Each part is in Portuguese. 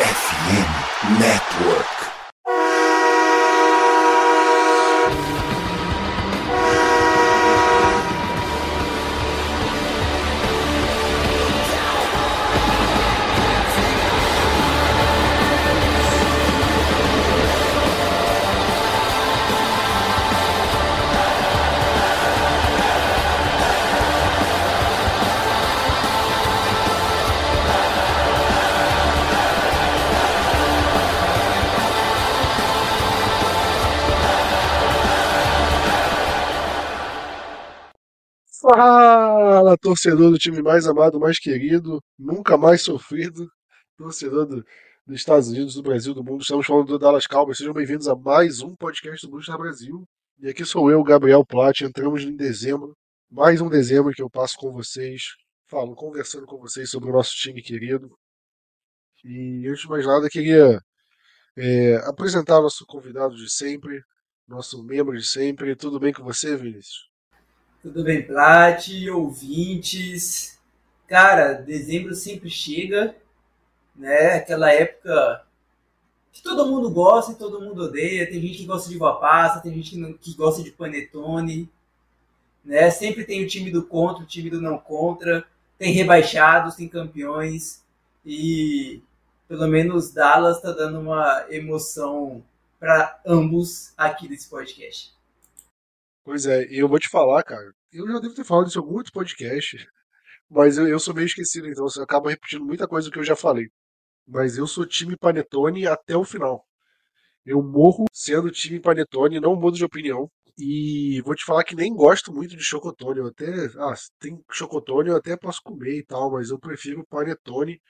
FM Network. Fala, torcedor do time mais amado, mais querido, nunca mais sofrido, torcedor do, dos Estados Unidos, do Brasil, do mundo. Estamos falando do Dallas Cowboys. Sejam bem-vindos a mais um podcast do Blue Brasil. E aqui sou eu, Gabriel Platt. Entramos em dezembro, mais um dezembro que eu passo com vocês, falo, conversando com vocês sobre o nosso time querido. E antes de mais nada, queria é, apresentar nosso convidado de sempre, nosso membro de sempre. Tudo bem com você, Vinícius? Tudo bem, Plat, ouvintes. Cara, dezembro sempre chega, né? Aquela época que todo mundo gosta e todo mundo odeia. Tem gente que gosta de uva passa, tem gente que, não, que gosta de panetone, né? Sempre tem o time do contra, o time do não contra. Tem rebaixados, tem campeões e pelo menos Dallas está dando uma emoção para ambos aqui nesse podcast. Pois é, eu vou te falar, cara. Eu já devo ter falado isso em algum outro podcast, mas eu, eu sou meio esquecido, então você acaba repetindo muita coisa que eu já falei. Mas eu sou time Panetone até o final. Eu morro sendo time Panetone, não mudo de opinião. E vou te falar que nem gosto muito de chocotone. Eu até. Ah, tem chocotone, eu até posso comer e tal, mas eu prefiro panetone.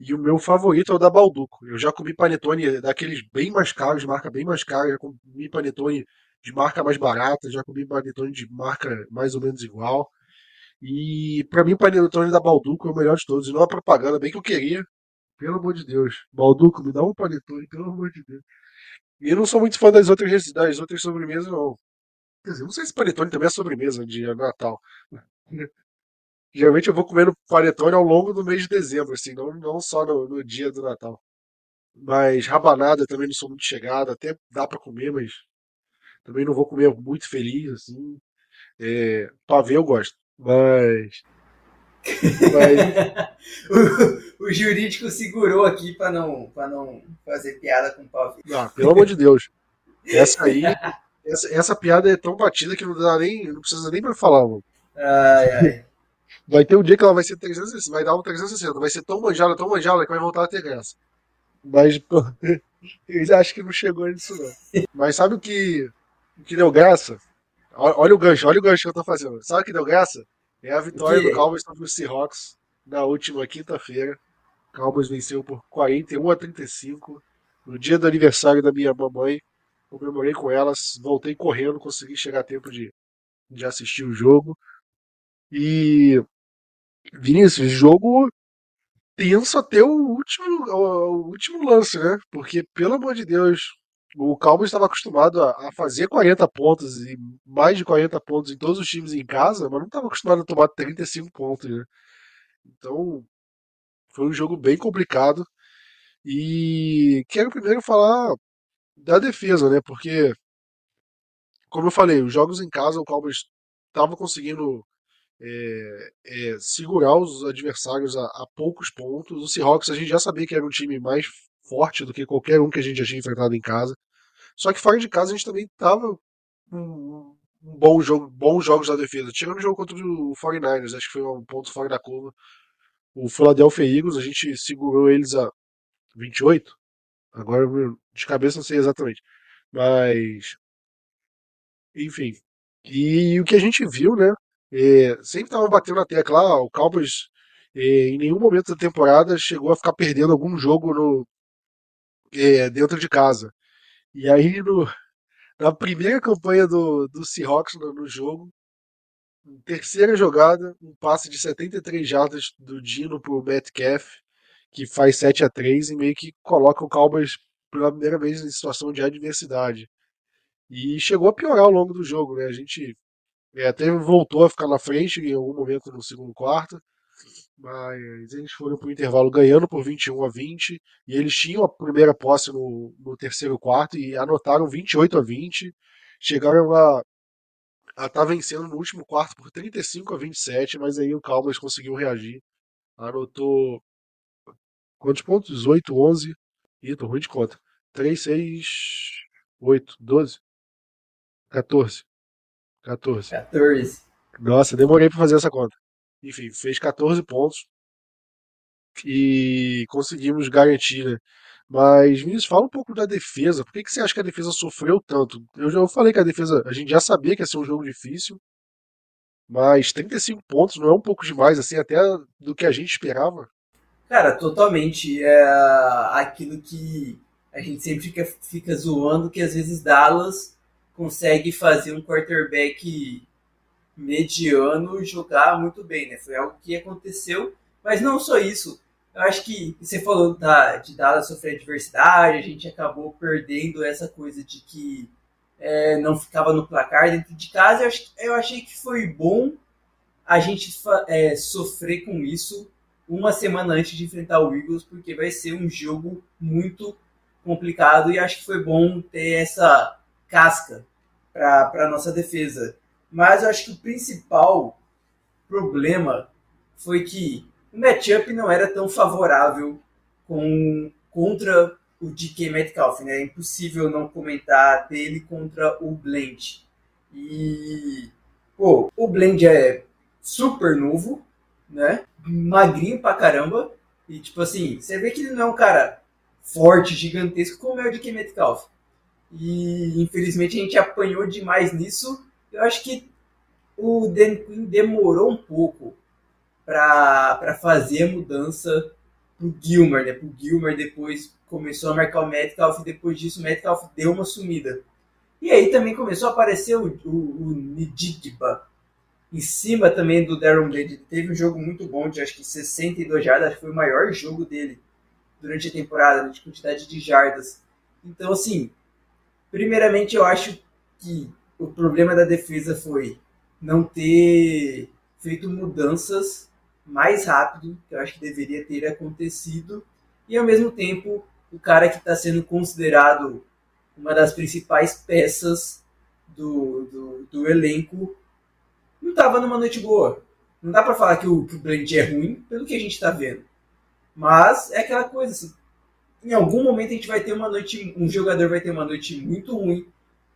E o meu favorito é o da Balduco. Eu já comi panetone daqueles bem mais caros, marca bem mais cara. Já comi panetone de marca mais barata, já comi panetone de marca mais ou menos igual. E para mim o panetone da Balduco é o melhor de todos, e não a propaganda, bem que eu queria. Pelo amor de Deus. Balduco, me dá um panetone, pelo amor de Deus. E eu não sou muito fã das outras, das outras sobremesas, não. Quer dizer, não sei se panetone também é sobremesa de Natal. Geralmente eu vou comendo panetone ao longo do mês de dezembro, assim, não, não só no, no dia do Natal. Mas rabanada também não sou muito chegado, até dá para comer, mas também não vou comer muito feliz, assim. É, pavê eu gosto, mas. mas... o, o, jurídico segurou aqui para não, pra não fazer piada com pavê. Ah, pelo amor de Deus. Essa aí. essa, essa piada é tão batida que não dá nem. Não precisa nem pra falar, mano. Ai, ai. Vai ter um dia que ela vai ser 360, vai dar um 360, vai ser tão manjada, tão manjada que vai voltar a ter graça. Mas, pô, eu acho que não chegou nisso não. Mas sabe o que que deu graça? Olha o gancho, olha o gancho que eu tô fazendo. Sabe o que deu graça? É a vitória do Cowboys contra o Seahawks na última quinta-feira. O Cowboys venceu por 41 a 35. No dia do aniversário da minha mamãe, comemorei com elas, voltei correndo, consegui chegar a tempo de, de assistir o jogo. E Vinícius, jogo tenso até o último, o, o último lance, né? Porque, pelo amor de Deus, o Cowboys estava acostumado a, fazer 40 pontos e mais de 40 pontos em todos os times em casa, mas não estava acostumado a tomar 35 pontos, né? Então, foi um jogo bem complicado. E quero primeiro falar da defesa, né? Porque, como eu falei, os jogos em casa, o Cowboys estava conseguindo é, é, segurar os adversários a, a, poucos pontos. O Seahawks a gente já sabia que era um time mais forte do que qualquer um que a gente já tinha enfrentado em casa. Só que fora de casa a gente também tava um, bom jogo, bons jogos da defesa. Tirando o jogo contra o 49ers, acho que foi um ponto fora da curva. O Philadelphia Eagles, a gente segurou eles a 28. Agora, de cabeça, não sei exatamente. Mas. Enfim. E, e o que a gente viu, né? É, sempre tava batendo na tecla. Ah, o Cowboys, é, em nenhum momento da temporada, chegou a ficar perdendo algum jogo no, é, dentro de casa. E aí, no, na primeira campanha do, do Seahawks no, no jogo, terceira jogada, um passe de 73 jardas do Dino pro Metcalf, que faz 7 a 3 e meio que coloca o Cowboys pela primeira vez em situação de adversidade. E chegou a piorar ao longo do jogo, né? A gente é, até voltou a ficar na frente em algum momento no segundo quarto, Mas eles foram para o intervalo ganhando por 21 a 20 e eles tinham a primeira posse no, no terceiro quarto e anotaram 28 a 20. Chegaram a estar tá vencendo no último quarto por 35 a 27, mas aí o Cowboys conseguiu reagir. Anotou quantos pontos? 18, 11. Ih, tô ruim de conta. 3, 6, 8, 12, 14. 14. 14. Nossa, demorei para fazer essa conta. Enfim, fez 14 pontos e conseguimos garantir, né? Mas, Vinícius, fala um pouco da defesa. Por que, que você acha que a defesa sofreu tanto? Eu já falei que a defesa, a gente já sabia que ia ser um jogo difícil, mas 35 pontos não é um pouco demais, assim, até do que a gente esperava? Cara, totalmente. É aquilo que a gente sempre fica, fica zoando, que às vezes Dallas consegue fazer um quarterback mediano jogar muito bem, né? Foi algo que aconteceu, mas não só isso. Eu acho que você falou da, de Dallas sofrer adversidade, a gente acabou perdendo essa coisa de que é, não ficava no placar dentro de casa. Eu, acho, eu achei que foi bom a gente é, sofrer com isso uma semana antes de enfrentar o Eagles, porque vai ser um jogo muito complicado e acho que foi bom ter essa casca para a nossa defesa. Mas eu acho que o principal problema foi que o matchup não era tão favorável com, contra o DK Metcalf, né? É impossível não comentar dele contra o Blend. E, pô, o Blend é super novo, né? Magrinho pra caramba. E, tipo assim, você vê que ele não é um cara forte, gigantesco, como é o DK Metcalf. E, infelizmente, a gente apanhou demais nisso eu acho que o Dan Quinn demorou um pouco para fazer a mudança pro Gilmer, né? Pro Gilmer depois começou a marcar o Metcalf e depois disso o Metcalf deu uma sumida. E aí também começou a aparecer o, o, o Nididba em cima também do Darren Blade. Teve um jogo muito bom de acho que 62 jardas, foi o maior jogo dele durante a temporada, de quantidade de jardas. Então, assim, primeiramente eu acho que o problema da defesa foi não ter feito mudanças mais rápido, que eu acho que deveria ter acontecido, e ao mesmo tempo o cara que está sendo considerado uma das principais peças do, do, do elenco não estava numa noite boa. Não dá para falar que o, que o é ruim pelo que a gente está vendo. Mas é aquela coisa, assim, em algum momento a gente vai ter uma noite, um jogador vai ter uma noite muito ruim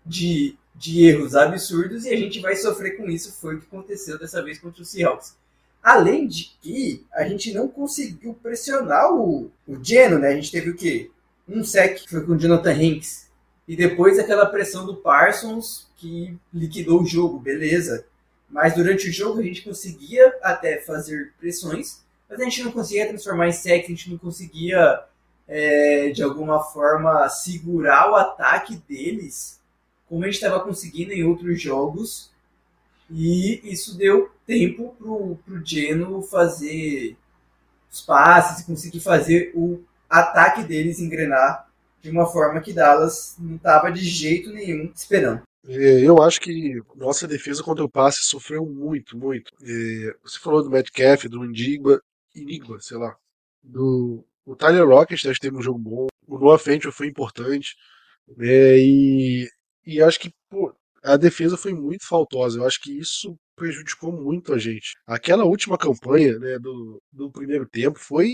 de de erros absurdos e a gente vai sofrer com isso. Foi o que aconteceu dessa vez contra o Seahawks. Além de que a gente não conseguiu pressionar o, o Geno, né? A gente teve o quê? Um sec que foi com o Jonathan Hanks. E depois aquela pressão do Parsons que liquidou o jogo, beleza. Mas durante o jogo a gente conseguia até fazer pressões, mas a gente não conseguia transformar em sec, a gente não conseguia é, de alguma forma segurar o ataque deles como a gente estava conseguindo em outros jogos. E isso deu tempo pro, pro Geno fazer os passes, conseguir fazer o ataque deles engrenar de uma forma que Dallas não estava de jeito nenhum esperando. É, eu acho que nossa defesa contra o passe sofreu muito, muito. É, você falou do Metcalf, do Indigma, Enigma, sei lá. Do, o Tyler Rocket teve um jogo bom. O Noah Fenton foi importante. É, e e acho que pô, a defesa foi muito faltosa. Eu acho que isso prejudicou muito a gente. Aquela última campanha né, do, do primeiro tempo foi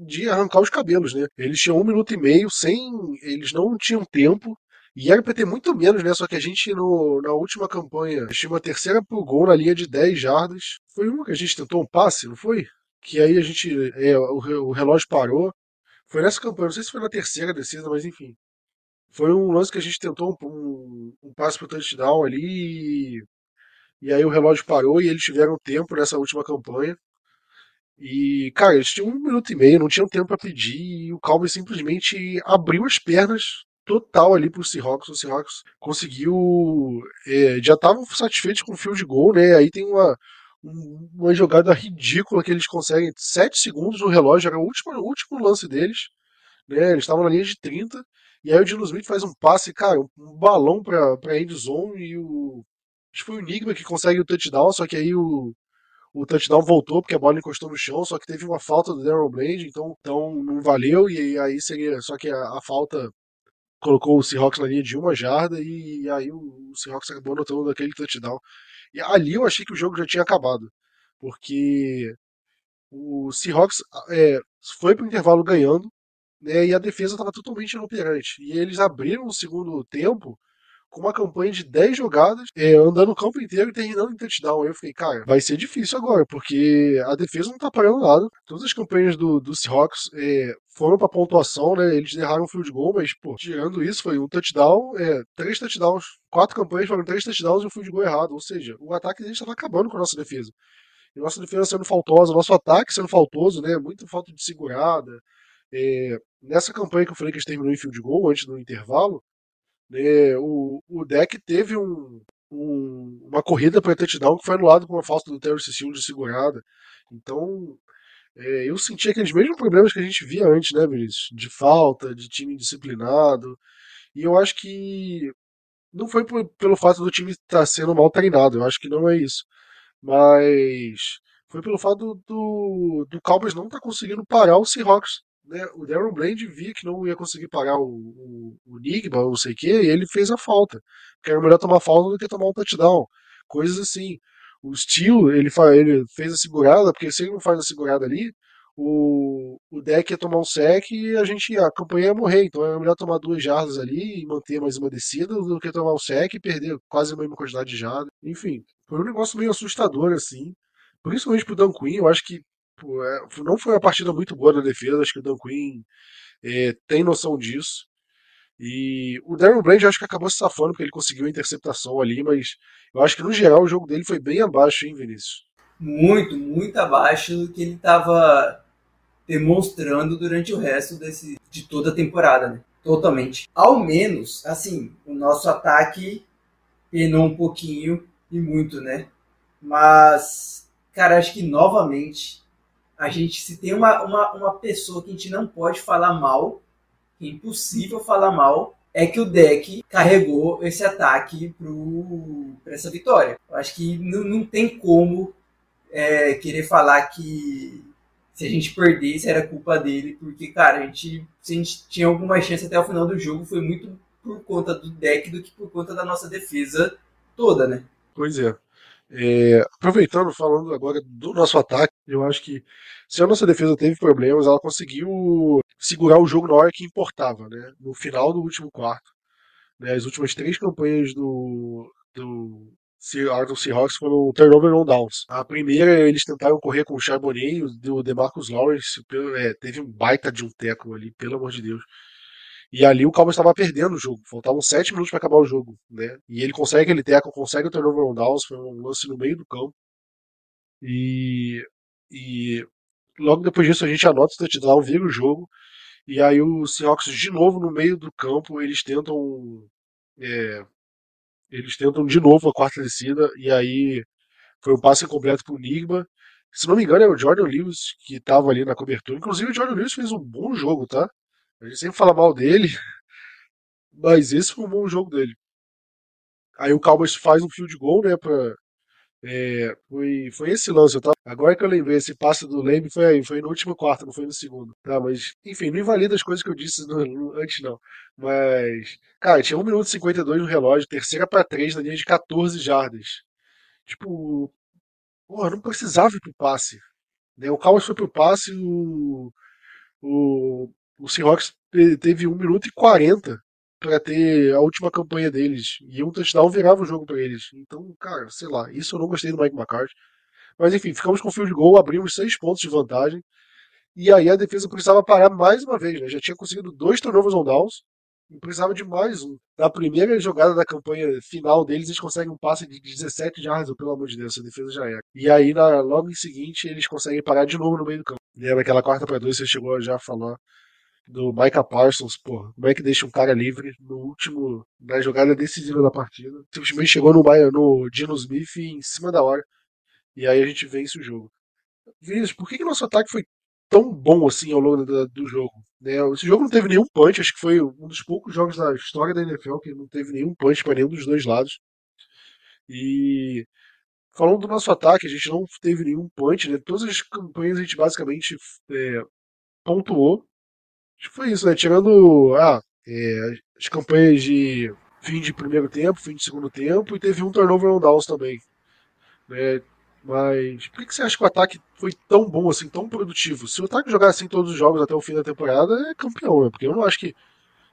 de arrancar os cabelos, né? Eles tinham um minuto e meio sem. Eles não tinham tempo. E era pra ter muito menos, né? Só que a gente, no, na última campanha, tinha uma terceira pro gol na linha de 10 jardas. Foi uma que a gente tentou um passe, não foi? Que aí a gente. É, o, o relógio parou. Foi nessa campanha, não sei se foi na terceira descida, mas enfim. Foi um lance que a gente tentou um, um, um passe pro touchdown ali e, e aí o relógio parou e eles tiveram tempo nessa última campanha. E, cara, eles tinham um minuto e meio, não tinham tempo para pedir, e o Cowboys simplesmente abriu as pernas total ali pro Seahawks. O Seahawks conseguiu. É, já estavam satisfeitos com o field goal, né? Aí tem uma, uma jogada ridícula que eles conseguem 7 segundos no relógio, era o último, o último lance deles. Né? Eles estavam na linha de 30 e aí o Dino Smith faz um passe, cara, um balão pra, pra end e o. Acho que foi o Enigma que consegue o touchdown, só que aí o, o touchdown voltou porque a bola encostou no chão, só que teve uma falta do Darren Bland, então, então não valeu, e aí seria. Só que a, a falta colocou o Seahawks na linha de uma jarda, e, e aí o, o Seahawks acabou anotando aquele touchdown. E ali eu achei que o jogo já tinha acabado, porque o Seahawks é, foi para o intervalo ganhando, né, e a defesa estava totalmente inoperante. E eles abriram o segundo tempo com uma campanha de 10 jogadas, é, andando o campo inteiro e terminando em touchdown. Aí eu fiquei, cara, vai ser difícil agora, porque a defesa não tá parando nada. Todas as campanhas do, do Seahawks é, foram pra pontuação, né? Eles erraram um field goal, mas, pô, tirando isso, foi um touchdown, é, três touchdowns, quatro campanhas foram três touchdowns e um field goal errado. Ou seja, o ataque deles estava acabando com a nossa defesa. E nossa defesa sendo faltosa, nosso ataque sendo faltoso, né? Muita falta de segurada. É, nessa campanha que eu falei que terminou em field goal antes do intervalo, né, o, o deck teve um, um, uma corrida para touchdown que foi anulado com uma falta do Terry Cecil de segurada. Então, é, eu senti aqueles mesmos problemas que a gente via antes, né, Vinícius? De falta, de time disciplinado. E eu acho que não foi por, pelo fato do time estar tá sendo mal treinado, eu acho que não é isso. Mas foi pelo fato do, do Cowboys não estar tá conseguindo parar o Seahawks né, o Darren Bland via que não ia conseguir pagar o, o, o não sei o que, e ele fez a falta. Porque era melhor tomar falta do que tomar um touchdown. Coisas assim. O Steel, ele, ele fez a segurada, porque se ele não faz a segurada ali, o, o deck ia tomar um sec e a gente a campanha ia morrer. Então era melhor tomar duas jardas ali e manter mais uma descida do que tomar um sec e perder quase a mesma quantidade de jardas. Enfim, foi um negócio meio assustador assim. Principalmente pro Dan Quinn, eu acho que Pô, é, não foi uma partida muito boa da defesa, acho que o Dan Quinn é, tem noção disso. E o Darren Bland acho que acabou se safando porque ele conseguiu a interceptação ali, mas eu acho que no geral o jogo dele foi bem abaixo, hein, Vinícius? Muito, muito abaixo do que ele estava demonstrando durante o resto desse, de toda a temporada, né? Totalmente. Ao menos, assim, o nosso ataque penou um pouquinho e muito, né? Mas, cara, acho que novamente a gente se tem uma, uma, uma pessoa que a gente não pode falar mal, é impossível falar mal, é que o deck carregou esse ataque para essa vitória. Eu acho que não, não tem como é, querer falar que se a gente perdesse era culpa dele, porque, cara, a gente, se a gente tinha alguma chance até o final do jogo, foi muito por conta do deck do que por conta da nossa defesa toda, né? Pois é. É, aproveitando, falando agora do nosso ataque, eu acho que se a nossa defesa teve problemas, ela conseguiu segurar o jogo na hora que importava, né? No final do último quarto. Né? As últimas três campanhas do, do Seattle Seahawks foram turnover on downs. A primeira, eles tentaram correr com o Charbonnet o DeMarcus Lawrence. É, teve um baita de um teco ali, pelo amor de Deus. E ali o Cowboys estava perdendo o jogo. Faltavam sete minutos para acabar o jogo, né? E ele consegue aquele teco, consegue o turnover on downs, foi um lance no meio do campo. E, e logo depois disso a gente anota o touchdown, vira o jogo. E aí o Seahawks de novo no meio do campo, eles tentam é, eles tentam de novo a quarta descida e aí foi um passe incompleto pro Nigma. Se não me engano é o Jordan Lewis que estava ali na cobertura. Inclusive o Jordan Lewis fez um bom jogo, tá? A gente sempre fala mal dele, mas esse foi um bom jogo dele. Aí o Cowboys faz um field goal, né, pra, é, foi, foi esse lance, tá? Agora que eu lembrei, esse passe do Lembre foi aí, foi no último quarto, não foi no segundo. Tá, mas, enfim, não invalida as coisas que eu disse no, no, antes, não. Mas, cara, tinha 1 minuto e 52 no relógio, terceira para 3 na linha de 14 jardas. Tipo, porra, não precisava ir pro passe. Né? O Cowboys foi pro passe, o, o o Seahawks teve 1 minuto e 40 para ter a última campanha deles. E um touchdown virava o jogo para eles. Então, cara, sei lá, isso eu não gostei do Mike McCarthy. Mas enfim, ficamos com field goal, abrimos seis pontos de vantagem. E aí a defesa precisava parar mais uma vez, né? Já tinha conseguido dois turnovers on downs e precisava de mais um. Na primeira jogada da campanha final deles, eles conseguem um passe de 17 yards, pelo amor de Deus, essa defesa já era. E aí, na, logo em seguinte, eles conseguem parar de novo no meio do campo. Lembra aquela quarta para dois, você chegou já a falar do Micah Parsons, pô, como é que deixa um cara livre no último, na jogada decisiva da partida. Simplesmente chegou no, no Dino Smith em cima da hora. E aí a gente vence o jogo. Vinícius, por que, que nosso ataque foi tão bom assim ao longo do, do jogo? Né? Esse jogo não teve nenhum punch, acho que foi um dos poucos jogos da história da NFL que não teve nenhum punch para nenhum dos dois lados. E falando do nosso ataque, a gente não teve nenhum punch, né? Todas as campanhas a gente basicamente é, pontuou. Acho que foi isso, né? Tirando ah, é, as campanhas de fim de primeiro tempo, fim de segundo tempo, e teve um turnover on downs também. Né? Mas por que você acha que o ataque foi tão bom, assim, tão produtivo? Se o ataque jogar assim todos os jogos até o fim da temporada, é campeão, né? Porque eu não acho que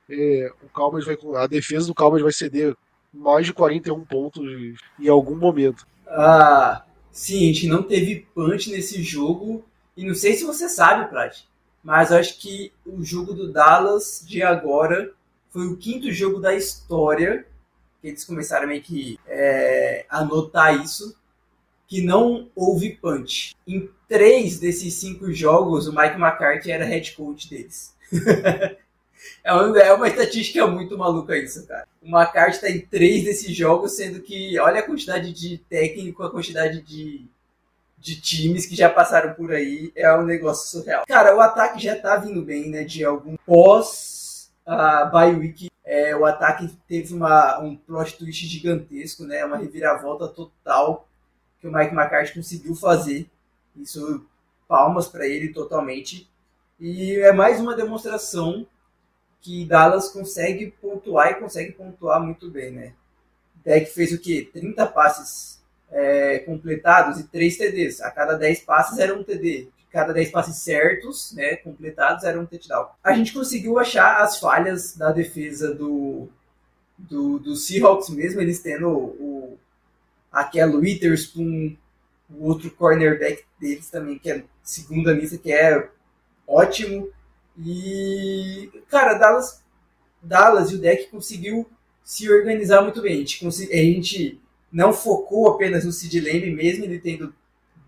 é, o Cowboys vai, a defesa do Cowboys vai ceder mais de 41 pontos em algum momento. Ah, sim, a gente não teve punch nesse jogo. E não sei se você sabe, Prat, mas acho que o jogo do Dallas de agora foi o quinto jogo da história que eles começaram meio que é, anotar isso, que não houve punch. Em três desses cinco jogos, o Mike McCarthy era head coach deles. é, uma, é uma estatística muito maluca isso, cara. O McCarthy está em três desses jogos, sendo que olha a quantidade de técnico, a quantidade de, de times que já passaram por aí, é um negócio surreal. Cara, o ataque já tá vindo bem, né? De algum pós a bye week, é, o ataque teve uma, um plot twist gigantesco, né? Uma reviravolta total que o Mike McCarthy conseguiu fazer. Isso, palmas para ele totalmente. E é mais uma demonstração que Dallas consegue pontuar e consegue pontuar muito bem, né? Deck fez o quê? 30 passes é, completados e 3 TDs. A cada 10 passes era um TD. Cada 10 passes certos, né, completados, era um touchdown. A gente conseguiu achar as falhas da defesa do, do, do Seahawks mesmo, eles tendo o, aquela Witherspoon, o outro cornerback deles também, que é segunda lista, que é ótimo. E, cara, Dallas, Dallas e o deck conseguiu se organizar muito bem. A gente, a gente não focou apenas no Sid Lamb, mesmo ele tendo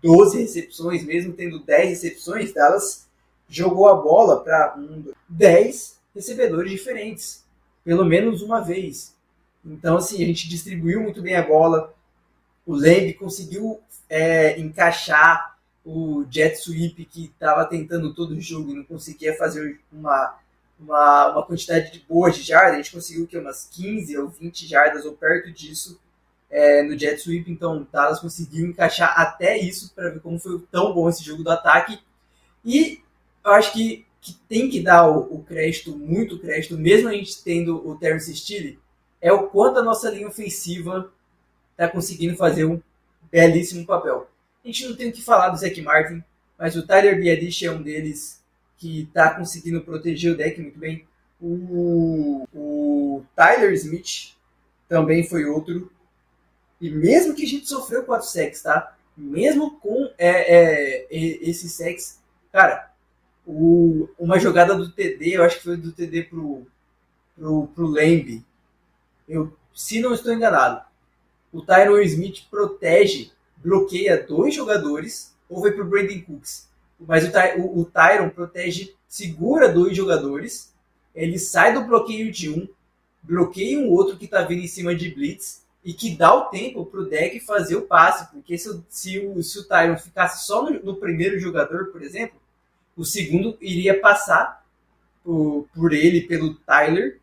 12 recepções, mesmo tendo 10 recepções, Dallas jogou a bola para um, 10 recebedores diferentes, pelo menos uma vez. Então, assim, a gente distribuiu muito bem a bola, o Lamb conseguiu é, encaixar o jet sweep que estava tentando todo o jogo e não conseguia fazer uma, uma, uma quantidade de boas de jardas. A gente conseguiu que umas 15 ou 20 jardas ou perto disso é, no jet sweep. Então, Dallas conseguiu encaixar até isso para ver como foi tão bom esse jogo do ataque. E eu acho que, que tem que dar o, o crédito, muito crédito, mesmo a gente tendo o Terrence Steele, é o quanto a nossa linha ofensiva está conseguindo fazer um belíssimo papel. A gente não tem o que falar do Zac Martin, mas o Tyler Biadish é um deles que está conseguindo proteger o deck muito bem. O, o Tyler Smith também foi outro. E mesmo que a gente sofreu 4 sacks, tá? Mesmo com é, é, esse sex, cara, o, uma jogada do TD, eu acho que foi do TD pro, pro, pro Lamb. Eu, se não estou enganado, o Tyron Smith protege, bloqueia dois jogadores, ou vai para o Brandon Cooks. Mas o, o, o Tyron protege, segura dois jogadores, ele sai do bloqueio de um, bloqueia um outro que está vindo em cima de Blitz, e que dá o tempo para o deck fazer o passe, porque se, se, o, se o Tyron ficasse só no, no, primeiro jogador, por exemplo, o segundo iria passar por, por ele, pelo Tyler,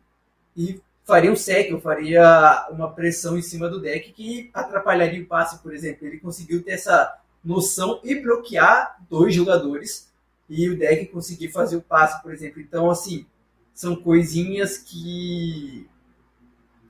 e faria um sec, ou faria uma pressão em cima do deck que atrapalharia o passe, por exemplo. Ele conseguiu ter essa noção e bloquear dois jogadores e o deck conseguir fazer o passe, por exemplo. Então, assim, são coisinhas que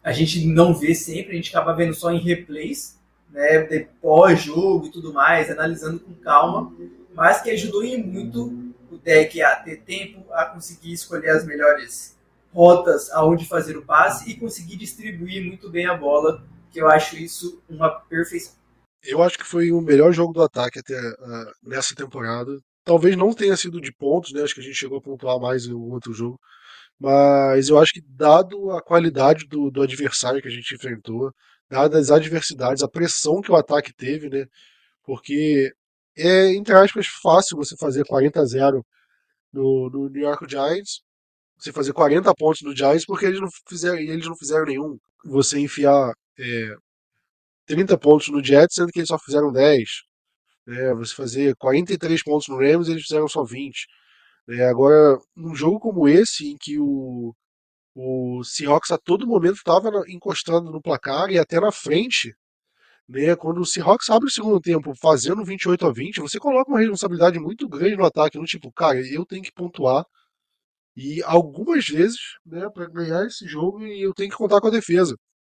a gente não vê sempre, a gente acaba vendo só em replays, né, pós-jogo e tudo mais, analisando com calma, mas que ajudou em muito o deck a ter tempo, a conseguir escolher as melhores rotas aonde fazer o passe e conseguir distribuir muito bem a bola, que eu acho isso uma perfeição. Eu acho que foi o melhor jogo do ataque até uh, nessa temporada. Talvez não tenha sido de pontos, né? Acho que a gente chegou a pontuar mais em um outro jogo. Mas eu acho que, dado a qualidade do, do adversário que a gente enfrentou, dadas as adversidades, a pressão que o ataque teve, né? Porque é, entre aspas, fácil você fazer 40 a 0 no, no New York Giants, você fazer 40 pontos no Giants porque eles não fizeram, eles não fizeram nenhum. Você enfiar é, 30 pontos no Jets, sendo que eles só fizeram 10. É, né? você fazer 43 pontos no Rams, eles fizeram só 20. É, agora, num jogo como esse, em que o, o Seahawks a todo momento estava encostando no placar e até na frente, Né? Quando o Seahawks abre o segundo tempo fazendo 28 a 20, você coloca uma responsabilidade muito grande no ataque, no tipo, cara, eu tenho que pontuar e algumas vezes, né, para ganhar esse jogo, eu tenho que contar com a defesa.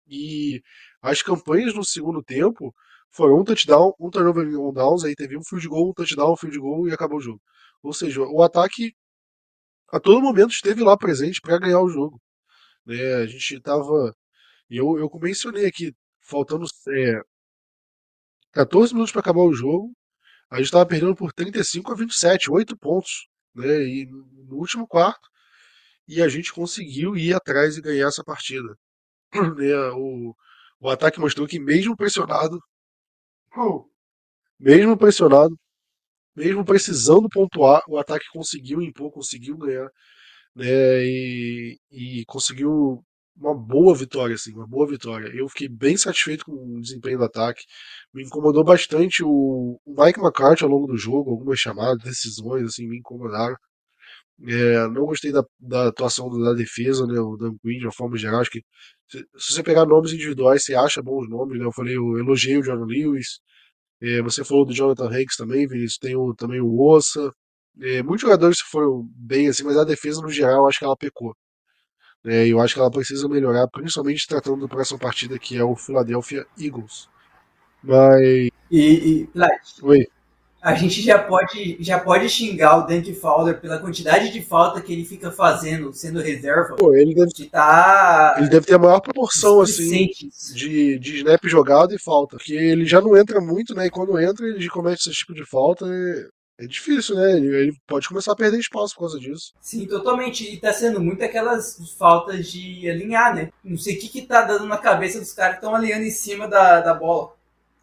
E as campanhas no segundo tempo foram um touchdown, um turnover on downs, aí teve um field goal, um touchdown, um field goal e acabou o jogo. Ou seja, o ataque a todo momento esteve lá presente para ganhar o jogo. Né? A gente estava. Eu, eu mencionei aqui, faltando é, 14 minutos para acabar o jogo, a gente estava perdendo por 35 a 27, 8 pontos. Né? E no último quarto, e a gente conseguiu ir atrás e ganhar essa partida. Né? O, o ataque mostrou que, mesmo pressionado, mesmo pressionado, mesmo precisando pontuar, o ataque conseguiu impor, conseguiu ganhar, né? E, e conseguiu uma boa vitória, assim, uma boa vitória. Eu fiquei bem satisfeito com o desempenho do ataque. Me incomodou bastante o, Mike McCarthy ao longo do jogo, algumas chamadas, decisões, assim, me incomodaram. É, não gostei da, da atuação da defesa, né, o Dan Quinn, de uma forma geral. Acho que se, se, você pegar nomes individuais, você acha bons nomes, né? Eu falei, eu elogiei o John Lewis, é, você falou do Jonathan Hanks também, Vinícius, tem o, também o Ossa. É, muitos jogadores foram bem assim, mas a defesa no geral acho que ela pecou. É, eu acho que ela precisa melhorar, principalmente tratando da próxima partida que é o Philadelphia Eagles. Mas. E, e Oi a gente já pode, já pode xingar o Dante Fowler pela quantidade de falta que ele fica fazendo, sendo reserva. Pô, ele deve, que tá ele deve ter a maior proporção assim, de, de snap jogado e falta. Porque ele já não entra muito, né? E quando entra, ele comete esse tipo de falta. É, é difícil, né? Ele, ele, pode começar a perder espaço por causa disso. Sim, totalmente. E tá sendo muito aquelas faltas de alinhar, né? Não sei o que, que tá dando na cabeça dos caras que estão alinhando em cima da, da bola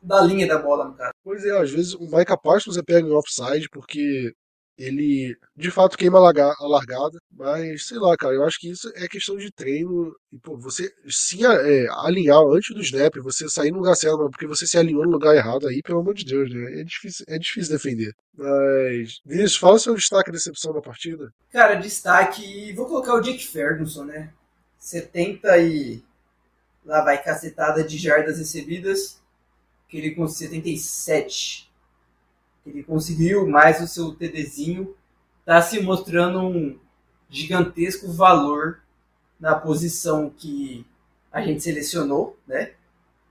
da linha da bola, no caso. Pois é, às vezes o Micah Parsons você pega em offside porque ele de fato queima a largada, mas sei lá, cara, eu acho que isso é questão de treino. E, pô, você se é, alinhar antes do snap, você sair no lugar certo, porque você se alinhou no lugar errado aí, pelo amor de Deus, né? É difícil, é difícil defender. Mas, Vinícius, fala seu destaque da decepção da partida. Cara, destaque, vou colocar o Jake Ferguson, né? 70 e lá vai cacetada de jardas recebidas que ele com 77, ele conseguiu mais o seu TDzinho, está se mostrando um gigantesco valor na posição que a gente selecionou, né?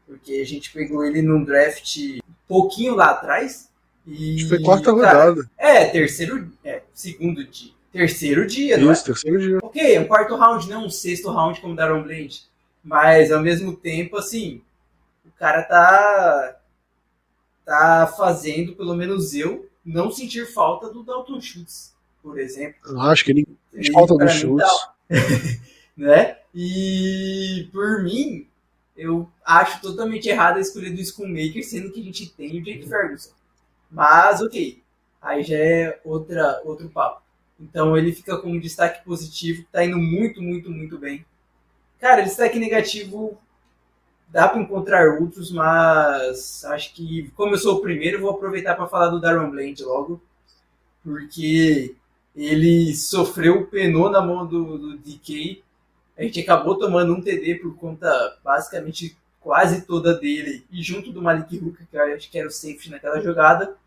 Porque a gente pegou ele num draft pouquinho lá atrás. E, foi quarta cara, rodada. É, terceiro, é, segundo dia. Terceiro dia, Isso, não é? terceiro dia. Ok, é um quarto round, não um sexto round como Daron Blade. Mas ao mesmo tempo, assim, cara tá tá fazendo, pelo menos eu, não sentir falta do Dalton Schultz, por exemplo. Eu acho que ninguém sente falta do Schultz. Tá, né? E por mim, eu acho totalmente errado a escolha do Schoolmaker, sendo que a gente tem o Jake Ferguson. Mas, ok. Aí já é outra, outro papo. Então ele fica com um destaque positivo, tá indo muito, muito, muito bem. Cara, destaque negativo dá para encontrar outros, mas acho que, como eu sou o primeiro, vou aproveitar para falar do Darren Bland logo, porque ele sofreu, penou na mão do, do DK. A gente acabou tomando um TD por conta, basicamente, quase toda dele, e junto do Malik Hooker, que eu acho que era o safety naquela jogada.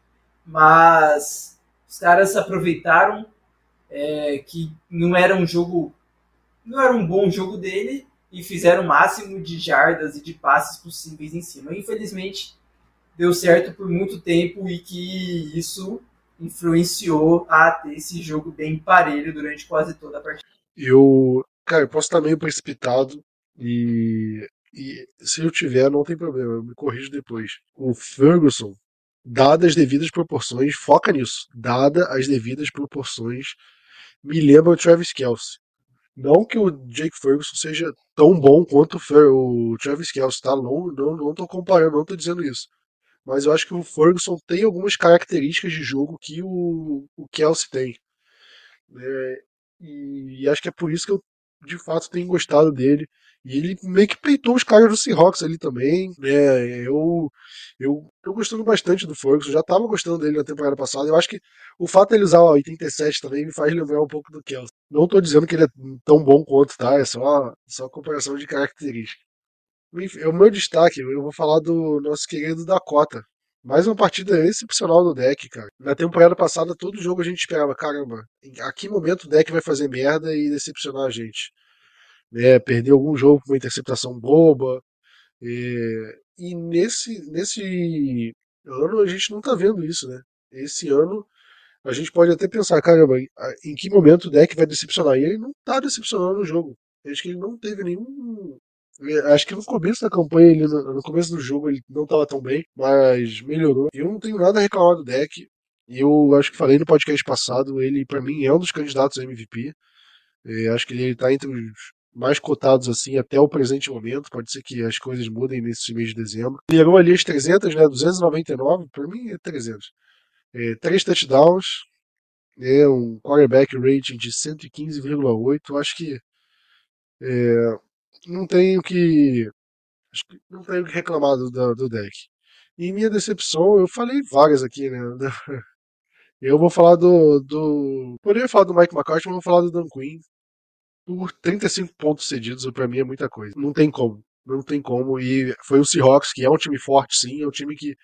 Mas os caras aproveitaram é, que não era um jogo, não era um bom jogo dele, e fizeram o máximo de jardas e de passes possíveis em cima. Infelizmente, deu certo por muito tempo e que isso influenciou a ter esse jogo bem parelho durante quase toda a partida. Eu, cara, eu posso estar meio precipitado e, e se eu tiver, não tem problema, eu me corrijo depois. O Ferguson, dadas as devidas proporções, foca nisso, dada as devidas proporções, me lembra o Travis Kelsey. Não que o Jake Ferguson seja tão bom quanto o Travis Kelce, tá? Não, não, não tô comparando, não tô dizendo isso. Mas eu acho que o Ferguson tem algumas características de jogo que o, o Kelsey tem. É, e, e, acho que é por isso que eu, de fato, tenho gostado dele. E ele meio que peitou os caras do Seahawks ali também. Né? Eu, eu tô gostando bastante do Ferguson, já tava gostando dele na temporada passada. Eu acho que o fato de ele usar o 87 também me faz lembrar um pouco do Kelsey. Não tô dizendo que ele é tão bom quanto, tá? É só, só comparação de características. o meu destaque, eu vou falar do nosso querido Dakota. Mais uma partida excepcional do deck, cara. Na temporada passada, todo jogo a gente esperava, caramba, a que momento o deck vai fazer merda e decepcionar a gente? Né, perder algum jogo com uma interceptação boba. E, e nesse, nesse ano a gente não tá vendo isso, né? Esse ano a gente pode até pensar, caramba, em que momento o deck vai decepcionar? E ele não tá decepcionando no jogo. Acho que ele não teve nenhum Acho que no começo da campanha, ele, no começo do jogo, ele não estava tão bem, mas melhorou. Eu não tenho nada a reclamar do deck. E eu acho que falei no podcast passado, ele para mim é um dos candidatos a MVP. Eu acho que ele está entre os mais cotados assim até o presente momento. Pode ser que as coisas mudem nesse mês de dezembro. Liderou ali as 300, né? 299, para mim é 300. É, três touchdowns, é um quarterback rating de 115,8. Acho que é, não tenho que não tenho que reclamar do, do deck. E minha decepção, eu falei várias aqui, né? Eu vou falar do. do poderia falar do Mike McCarthy, mas vou falar do Dan Quinn. Por 35 pontos cedidos, para mim é muita coisa. Não tem como. Não tem como. E foi o Seahawks, que é um time forte, sim. É um time que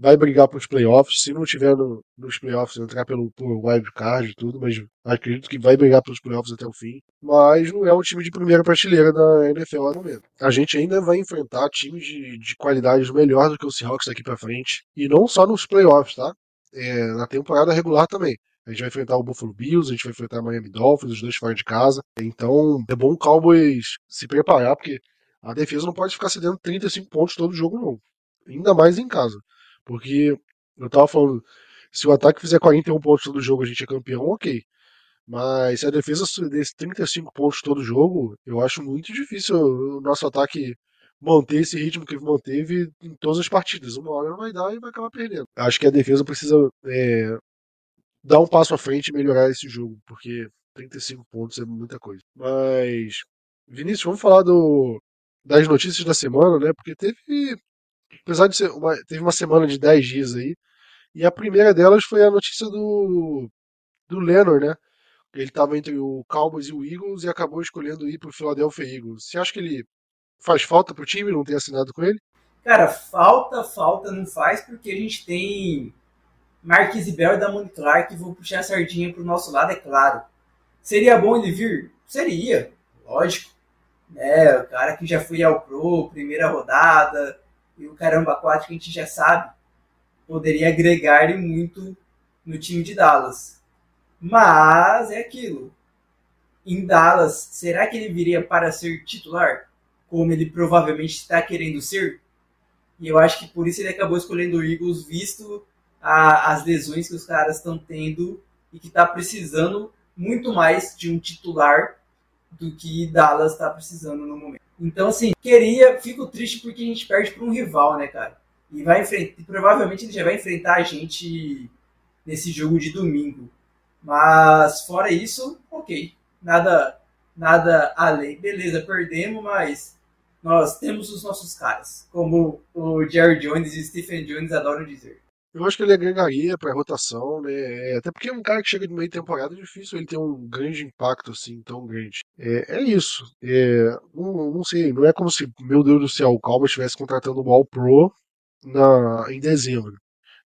vai brigar para os playoffs. Se não tiver no, nos playoffs, entrar pelo por wild card e tudo, mas acredito que vai brigar pelos playoffs até o fim. Mas não é um time de primeira prateleira da NFL no momento. A gente ainda vai enfrentar times de, de qualidades melhor do que o Seahawks daqui para frente. E não só nos playoffs, tá? É, na temporada regular também. A gente vai enfrentar o Buffalo Bills, a gente vai enfrentar o Miami Dolphins, os dois fora de casa. Então é bom o Cowboys se preparar, porque a defesa não pode ficar cedendo 35 pontos todo jogo, não. Ainda mais em casa. Porque eu tava falando, se o ataque fizer 41 pontos todo jogo, a gente é campeão, ok. Mas se a defesa desse 35 pontos todo jogo, eu acho muito difícil o nosso ataque manter esse ritmo que manteve em todas as partidas. Uma hora não vai dar e vai acabar perdendo. Acho que a defesa precisa é, dar um passo à frente e melhorar esse jogo, porque 35 pontos é muita coisa. Mas, Vinícius, vamos falar do, das notícias da semana, né? Porque teve apesar de ser uma, teve uma semana de 10 dias aí, e a primeira delas foi a notícia do, do Lennon, né? Ele estava entre o Cowboys e o Eagles e acabou escolhendo ir para o Philadelphia Eagles. Você acha que ele faz falta para o time não ter assinado com ele? Cara, falta, falta não faz porque a gente tem Marquis Bell e Damon Clark que vão puxar a sardinha para o nosso lado, é claro. Seria bom ele vir? Seria, lógico. É, o cara que já foi ao Pro, primeira rodada, e o caramba 4 que a gente já sabe, poderia agregar muito no time de Dallas. Mas é aquilo. Em Dallas, será que ele viria para ser titular? Como ele provavelmente está querendo ser? E eu acho que por isso ele acabou escolhendo o Eagles, visto a, as lesões que os caras estão tendo e que está precisando muito mais de um titular do que Dallas está precisando no momento. Então, assim, queria, fico triste porque a gente perde para um rival, né, cara? E vai enfrentar, provavelmente ele já vai enfrentar a gente nesse jogo de domingo. Mas fora isso, ok. Nada, nada além. Beleza, perdemos, mas nós temos os nossos caras, como o Jerry Jones e o Stephen Jones adoram dizer. Eu acho que ele agregaria para rotação, né? É, até porque é um cara que chega de meio temporada, é difícil ele ter um grande impacto assim, tão grande. É, é isso. É, não, não, sei, não é como se, meu Deus do céu, o Calma estivesse contratando o All Pro na, em dezembro.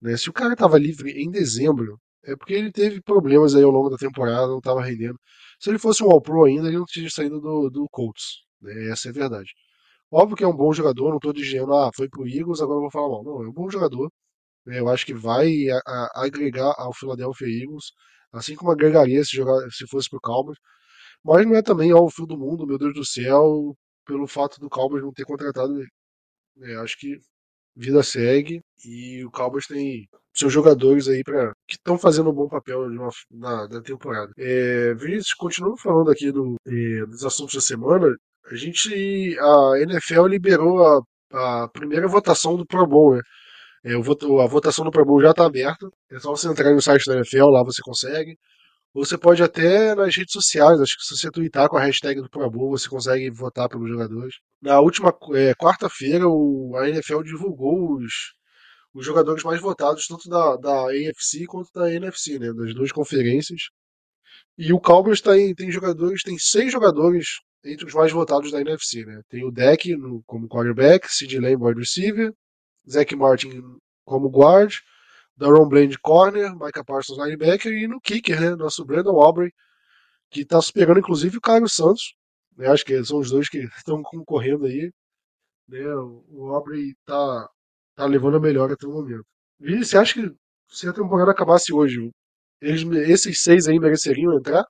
Né? Se o cara estava livre em dezembro, é porque ele teve problemas aí ao longo da temporada, não estava rendendo. Se ele fosse um All Pro ainda, ele não tinha saído do, do Colts. Né? Essa é a verdade. Óbvio que é um bom jogador, não estou dizendo, ah, foi pro Eagles, agora eu vou falar mal. Não, é um bom jogador. Eu acho que vai a, agregar ao Philadelphia Eagles, assim como agregaria se, jogar, se fosse pro Cowboys. Mas não é também ao fim do mundo, meu Deus do céu, pelo fato do Cowboys não ter contratado. É, acho que vida segue e o Cowboys tem seus jogadores aí para que estão fazendo um bom papel na, na, temporada. É, Vinícius, continuando falando aqui do, é, dos assuntos da semana, a gente, a NFL liberou a, a primeira votação do Pro Bowl, né? É, a votação do Pro Bowl já está aberta. É só você entrar no site da NFL, lá você consegue. Ou você pode até nas redes sociais, acho que se você twittar com a hashtag do Pro Bowl, você consegue votar pelos jogadores. Na última é, quarta-feira, a NFL divulgou os, os jogadores mais votados, tanto da, da AFC quanto da NFC, né, das duas conferências. E o Cowboys tem, tem jogadores, tem seis jogadores entre os mais votados da NFC, né? Tem o Deck como quarterback, Sid Lamb wide receiver, Zach Martin como guard, Daron Bland corner, Micah Parsons linebacker e no kicker, né? Nosso Brandon Aubrey, que está superando inclusive o Caio Santos. Né? Acho que são os dois que estão concorrendo aí. Né? O Aubrey tá, tá levando a melhor até o momento. Vini, você acha que se a temporada acabasse hoje, eles, esses seis aí mereceriam entrar?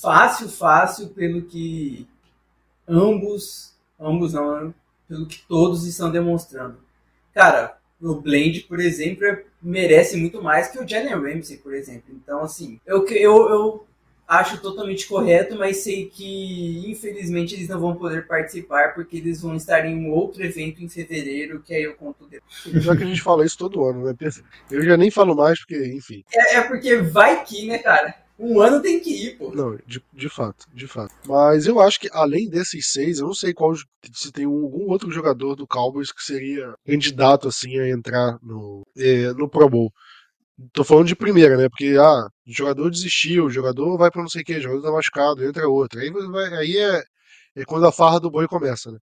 Fácil, fácil, pelo que ambos, ambos não, pelo que todos estão demonstrando. Cara, o Blend, por exemplo, é, merece muito mais que o Jalen Ramsey, por exemplo. Então, assim, eu, eu, eu acho totalmente correto, mas sei que infelizmente eles não vão poder participar porque eles vão estar em um outro evento em fevereiro, que aí eu conto depois. Já que a gente fala isso todo ano, né? Eu já nem falo mais porque, enfim. É, é porque vai que, né, cara? Um ano tem que ir, pô. Não, de, de fato, de fato. Mas eu acho que além desses seis, eu não sei qual se tem algum outro jogador do Cowboys que seria candidato assim a entrar no, é, no Pro Bowl. Tô falando de primeira, né? Porque, ah, o jogador desistiu, o jogador vai pra não sei o que, o jogador tá machucado, entra outro. Aí, vai, aí é, é quando a farra do boi começa, né?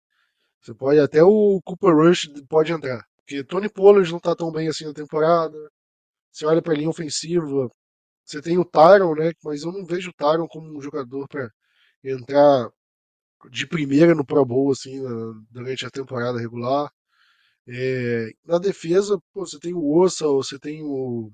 Você pode, até o Cooper Rush pode entrar. Porque Tony Pollard não tá tão bem assim na temporada. Você olha pra linha ofensiva, você tem o Tyron, né? Mas eu não vejo o Tyron como um jogador para entrar de primeira no Pro Bowl, assim, durante a temporada regular. É, na defesa, pô, você tem o Ossa, você tem o.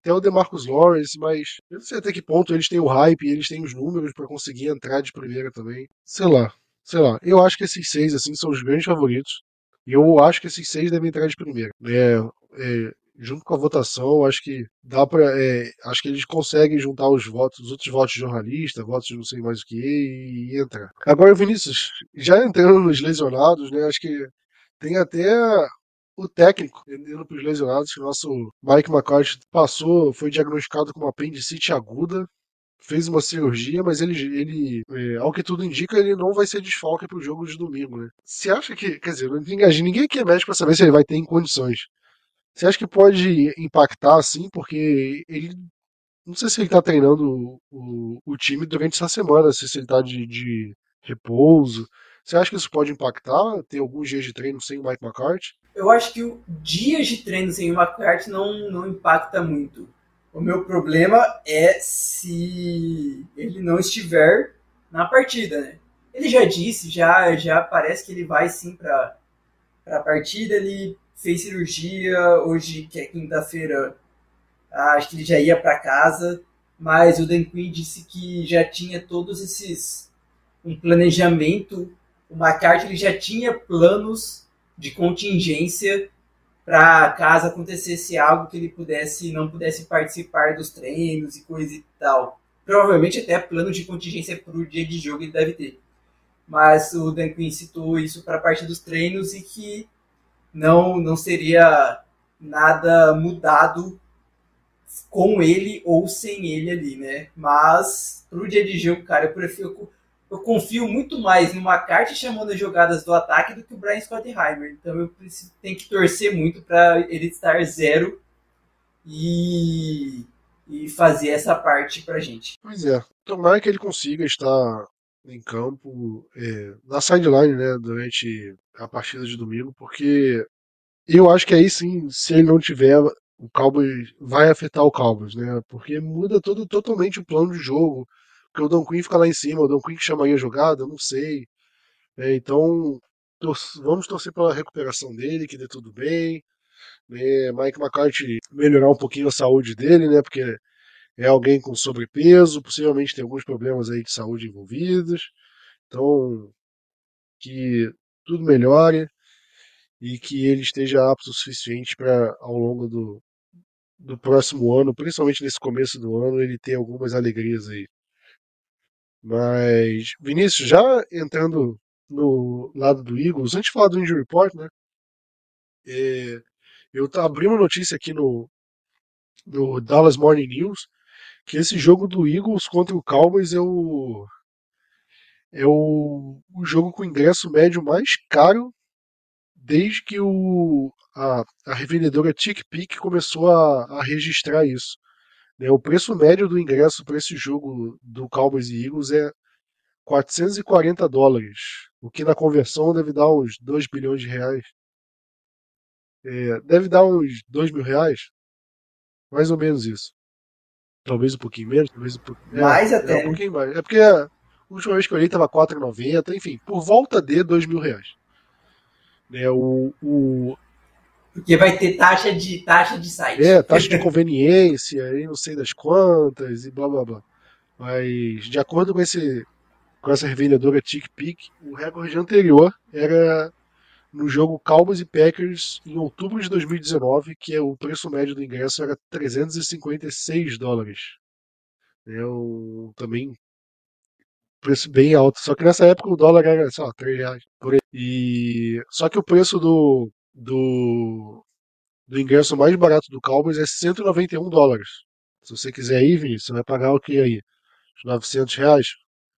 Até o Demarcus Lawrence, mas eu não sei até que ponto eles têm o hype, eles têm os números para conseguir entrar de primeira também. Sei lá, sei lá. Eu acho que esses seis, assim, são os grandes favoritos. E eu acho que esses seis devem entrar de primeira. É, é, junto com a votação, acho que dá para, é, acho que eles conseguem juntar os votos, os outros votos de jornalista, votos de não sei mais o que e, e entrar. Agora, Vinícius, já entrando nos lesionados, né? Acho que tem até o técnico indo para os lesionados, que o nosso Mike McCarthy passou, foi diagnosticado com uma apendicite aguda, fez uma cirurgia, mas ele, ele é, ao que tudo indica, ele não vai ser desfalque para o jogo de domingo, né? Você acha que, quer dizer, ninguém aqui é médico para saber se ele vai ter em condições. Você acha que pode impactar, assim, porque ele. Não sei se ele está treinando o, o, time durante essa semana, se ele está de, de repouso. Você acha que isso pode impactar? Ter alguns dias de treino sem o Mike McCarthy? Eu acho que o dias de treino sem o McCarthy não, não impacta muito. O meu problema é se ele não estiver na partida, né? Ele já disse, já, já parece que ele vai sim para a partida. Ele fez cirurgia, hoje que é quinta-feira, acho que ele já ia para casa, mas o Dan Quinn disse que já tinha todos esses um planejamento, o McCarthy ele já tinha planos de contingência para caso acontecesse algo que ele pudesse não pudesse participar dos treinos e coisa e tal. Provavelmente até plano de contingência para o dia de jogo ele deve ter. Mas o Dan Quinn citou isso para a parte dos treinos e que não, não seria nada mudado com ele ou sem ele ali, né? Mas pro dia de jogo, cara, eu prefiro. Eu confio muito mais numa carta chamando as jogadas do ataque do que o Brian Scottheimer. Então eu preciso, tenho que torcer muito para ele estar zero e, e fazer essa parte pra gente. Pois é. Tomara que ele consiga estar em campo, é, na sideline, né, durante a partida de domingo, porque eu acho que aí sim, se ele não tiver, o Cowboys vai afetar o Cowboys, né, porque muda todo, totalmente o plano de jogo, porque o Don Quinn fica lá em cima, o Don Quinn chamaria a jogada, não sei, é, então tor vamos torcer pela recuperação dele, que dê tudo bem, né, Mike McCarthy melhorar um pouquinho a saúde dele, né, porque é alguém com sobrepeso, possivelmente tem alguns problemas aí de saúde envolvidos. Então, que tudo melhore e que ele esteja apto o suficiente para, ao longo do, do próximo ano, principalmente nesse começo do ano, ele ter algumas alegrias aí. Mas, Vinícius, já entrando no lado do Eagles, antes de falar do Injury Report, né? É, eu abri uma notícia aqui no, no Dallas Morning News que esse jogo do Eagles contra o Cowboys é o é o, o jogo com ingresso médio mais caro desde que o, a, a revendedora TickPick começou a, a registrar isso. Né, o preço médio do ingresso para esse jogo do Cowboys e Eagles é 440 dólares, o que na conversão deve dar uns 2 bilhões de reais. É, deve dar uns 2 mil reais, mais ou menos isso. Talvez um pouquinho menos, talvez um pouquinho. Mais é, até. É um pouquinho mais. É porque a última vez que eu olhei estava 4,90, enfim, por volta de 2 mil reais. É, o, o, porque vai ter taxa de taxa de site. É, taxa de conveniência e não sei das quantas e blá blá blá. Mas de acordo com esse com essa revendedora TickPick, o recorde anterior era no jogo Cowboys e Packers em outubro de 2019, que é o preço médio do ingresso era 356 dólares. É um, também preço bem alto. Só que nessa época o dólar era, sei lá, 3 reais. E, só que o preço do, do, do ingresso mais barato do Cowboys é 191 dólares. Se você quiser ir, Vinícius, você vai pagar o que aí? 900 reais?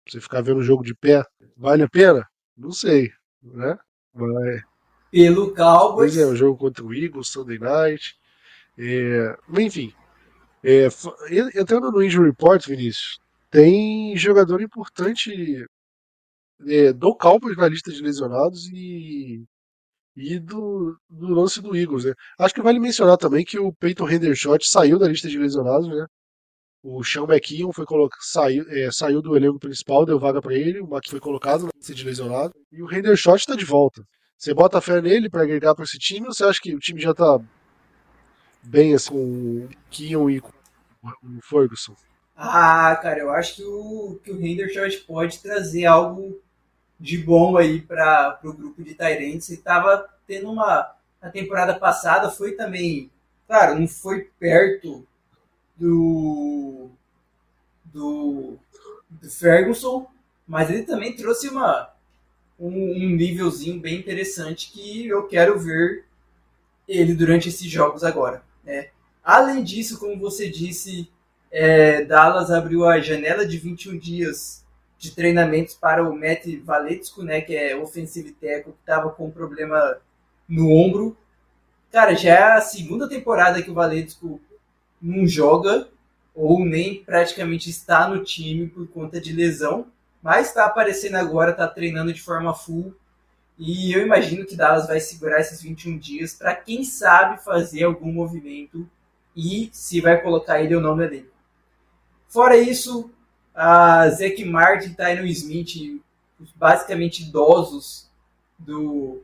Pra você ficar vendo o jogo de pé. Vale a pena? Não sei, né? Vai. Pelo Cowboys. Pois é, o jogo contra o Eagles, Sunday Night. É, enfim, é, entrando no Injury Report, Vinícius, tem jogador importante é, do Cowboys na lista de lesionados e, e do, do lance do Eagles. Né? Acho que vale mencionar também que o Peyton Hendershot saiu da lista de lesionados, né? O Sean McKeon foi saiu, é, saiu do elenco principal, deu vaga para ele, o Mac foi colocado na lista de lesionado, e o Hendershot está de volta. Você bota fé nele para agregar para esse time ou você acha que o time já tá bem assim com o Keon e com o Ferguson? Ah, cara, eu acho que o, que o pode trazer algo de bom aí para o grupo de Tyrants. Ele estava tendo uma. A temporada passada foi também. Claro, não foi perto do. do, do Ferguson, mas ele também trouxe uma, um, um nívelzinho bem interessante que eu quero ver ele durante esses jogos agora. Né? Além disso, como você disse, é, Dallas abriu a janela de 21 dias de treinamentos para o Matt Valetsco, né, que é ofensivo tackle, que estava com um problema no ombro. Cara, já é a segunda temporada que o Valetsco não joga ou nem praticamente está no time por conta de lesão, mas está aparecendo agora, está treinando de forma full. E eu imagino que Dallas vai segurar esses 21 dias para quem sabe fazer algum movimento e se vai colocar ele ou não no elenco. Fora isso, a Zack Martin, Tyron Smith, basicamente idosos do,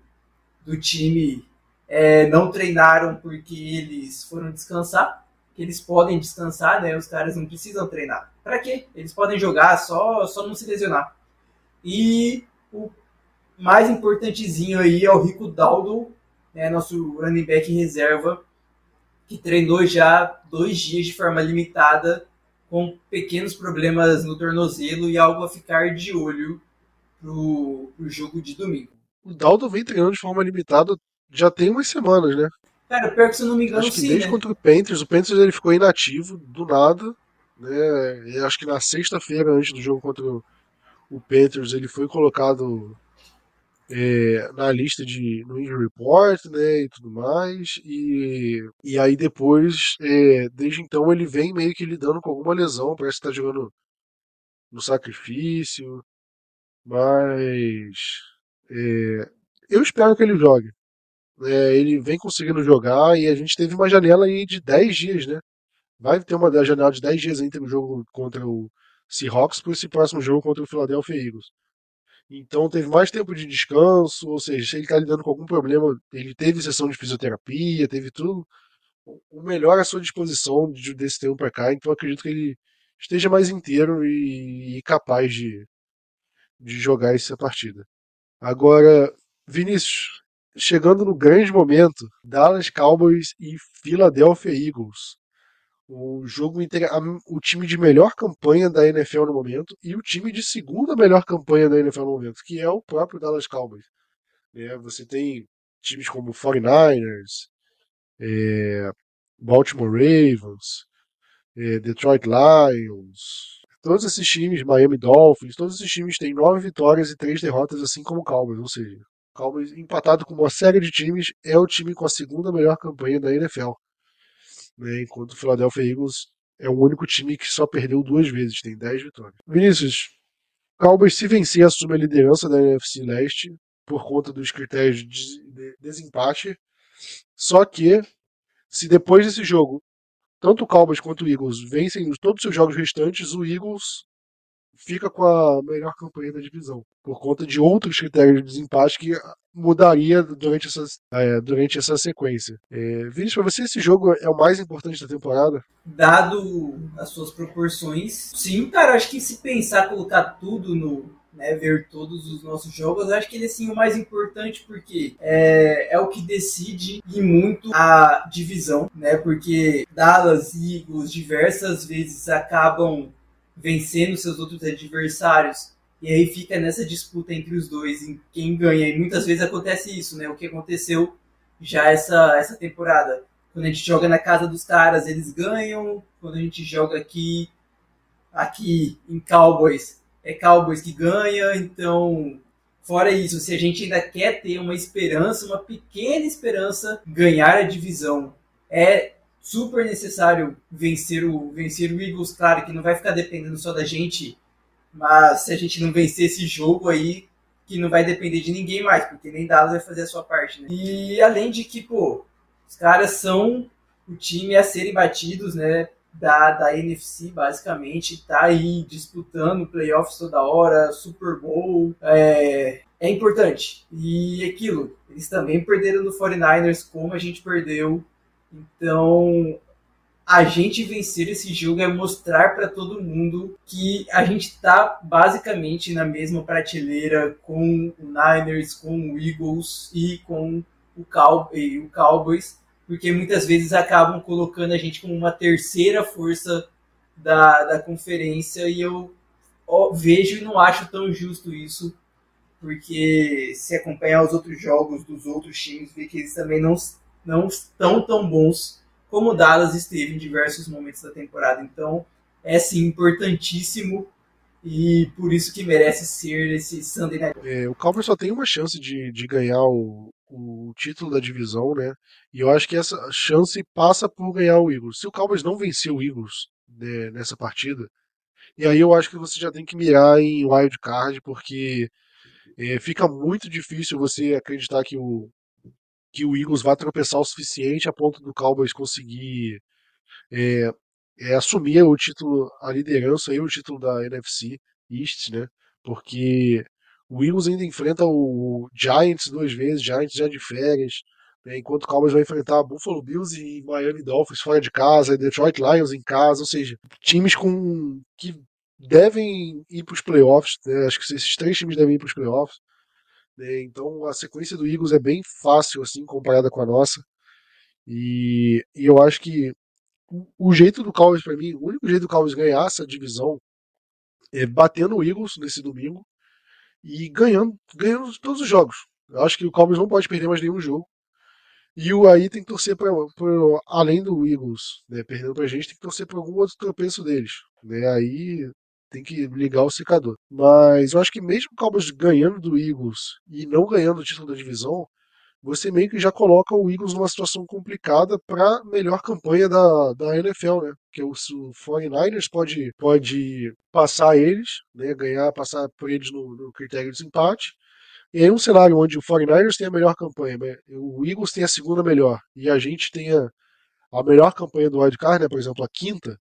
do time, é, não treinaram porque eles foram descansar, que eles podem descansar, né? Os caras não precisam treinar. Para quê? Eles podem jogar só, só não se lesionar. E o mais importantezinho aí é o Rico Daldo, né, nosso running back reserva, que treinou já dois dias de forma limitada com pequenos problemas no tornozelo e algo a ficar de olho pro, pro jogo de domingo. O Daldo vem treinando de forma limitada já tem umas semanas, né? Cara, pior que se eu não me engano, acho que sim, desde né? contra o Panthers, o Panthers ele ficou inativo do nada, né? E acho que na sexta-feira antes do jogo contra o Panthers ele foi colocado é, na lista de no injury report, né, e tudo mais, e, e aí depois, é, desde então ele vem meio que lidando com alguma lesão, parece que tá jogando no sacrifício, mas é, eu espero que ele jogue. É, ele vem conseguindo jogar e a gente teve uma janela aí de 10 dias, né? Vai ter uma janela de 10 dias entre o jogo contra o Seahawks para esse próximo jogo contra o Philadelphia Eagles. Então teve mais tempo de descanso, ou seja, se ele está lidando com algum problema, ele teve sessão de fisioterapia, teve tudo o melhor à sua disposição de, desse tempo para cá, então acredito que ele esteja mais inteiro e, e capaz de, de jogar essa partida. Agora, Vinícius, chegando no grande momento, Dallas Cowboys e Philadelphia Eagles o jogo o time de melhor campanha da NFL no momento e o time de segunda melhor campanha da NFL no momento, que é o próprio Dallas Cowboys. É, você tem times como 49ers, é, Baltimore Ravens, é, Detroit Lions, todos esses times, Miami Dolphins, todos esses times têm nove vitórias e três derrotas, assim como o Cowboys, ou seja, Cowboys empatado com uma série de times é o time com a segunda melhor campanha da NFL né, enquanto o Philadelphia Eagles é o único time que só perdeu duas vezes, tem 10 vitórias. Vinícius, Cowboys, se vencer, assume a liderança da NFC Leste por conta dos critérios de desempate. Só que, se depois desse jogo, tanto o Cowboys quanto o Eagles vencem todos os seus jogos restantes, o Eagles fica com a melhor campanha da divisão, por conta de outros critérios de desempate que mudaria durante essa, é, durante essa sequência. É, Vinícius, para você esse jogo é o mais importante da temporada? Dado as suas proporções, sim, cara, acho que se pensar, colocar tudo no, né, ver todos os nossos jogos, acho que ele é sim o mais importante porque é, é o que decide e muito a divisão, né? Porque Dallas e Eagles diversas vezes acabam vencendo seus outros adversários. E aí fica nessa disputa entre os dois, em quem ganha. E muitas vezes acontece isso, né? O que aconteceu já essa, essa temporada. Quando a gente joga na casa dos caras, eles ganham. Quando a gente joga aqui, aqui em Cowboys, é Cowboys que ganha. Então, fora isso, se a gente ainda quer ter uma esperança, uma pequena esperança, ganhar a divisão é super necessário vencer o, vencer o Eagles. Claro que não vai ficar dependendo só da gente, mas se a gente não vencer esse jogo aí, que não vai depender de ninguém mais, porque nem Dallas vai fazer a sua parte. Né? E além de que, pô, os caras são o time a serem batidos, né? Da, da NFC, basicamente, tá aí disputando playoffs toda hora, Super Bowl, é, é importante. E aquilo, eles também perderam no 49ers, como a gente perdeu então, a gente vencer esse jogo é mostrar para todo mundo que a gente está basicamente na mesma prateleira com o Niners, com o Eagles e com o, Cow o Cowboys, porque muitas vezes acabam colocando a gente como uma terceira força da, da conferência e eu vejo e não acho tão justo isso, porque se acompanhar os outros jogos dos outros times, vê que eles também não não estão tão bons como o Dallas esteve em diversos momentos da temporada. Então, é sim importantíssimo e por isso que merece ser esse Sunday Night. É, o Cowboys só tem uma chance de, de ganhar o, o título da divisão, né? E eu acho que essa chance passa por ganhar o Eagles. Se o Cowboys não vencer o Eagles né, nessa partida, e aí eu acho que você já tem que mirar em wild card, porque é, fica muito difícil você acreditar que o, que o Eagles vai tropeçar o suficiente a ponto do Cowboys conseguir é, é, assumir o título, a liderança e o título da NFC East, né? Porque o Eagles ainda enfrenta o Giants duas vezes, Giants já de férias, né? enquanto o Cowboys vai enfrentar Buffalo Bills e Miami Dolphins fora de casa, Detroit Lions em casa, ou seja, times com que devem ir para os playoffs, né? acho que esses três times devem ir para os playoffs. Né? Então a sequência do Eagles é bem fácil assim comparada com a nossa. E, e eu acho que o, jeito do Cowboys para mim, o único jeito do Cowboys ganhar essa divisão é batendo o Eagles nesse domingo e ganhando, ganhando todos os jogos. Eu acho que o Cowboys não pode perder mais nenhum jogo. E o aí tem que torcer para além do Eagles, né, perdendo pra gente, tem que torcer para algum outro tropeço deles, né? Aí tem que ligar o secador. Mas eu acho que mesmo o Cowboys ganhando do Eagles e não ganhando o título da divisão, você meio que já coloca o Eagles numa situação complicada para melhor campanha da, da NFL, né? Porque o, o 49ers pode, pode passar eles, né? ganhar, passar por eles no, no critério de desempate. E aí um cenário onde o 49ers tem a melhor campanha, né? o Eagles tem a segunda melhor e a gente tem a, a melhor campanha do wildcard, né? por exemplo, a quinta,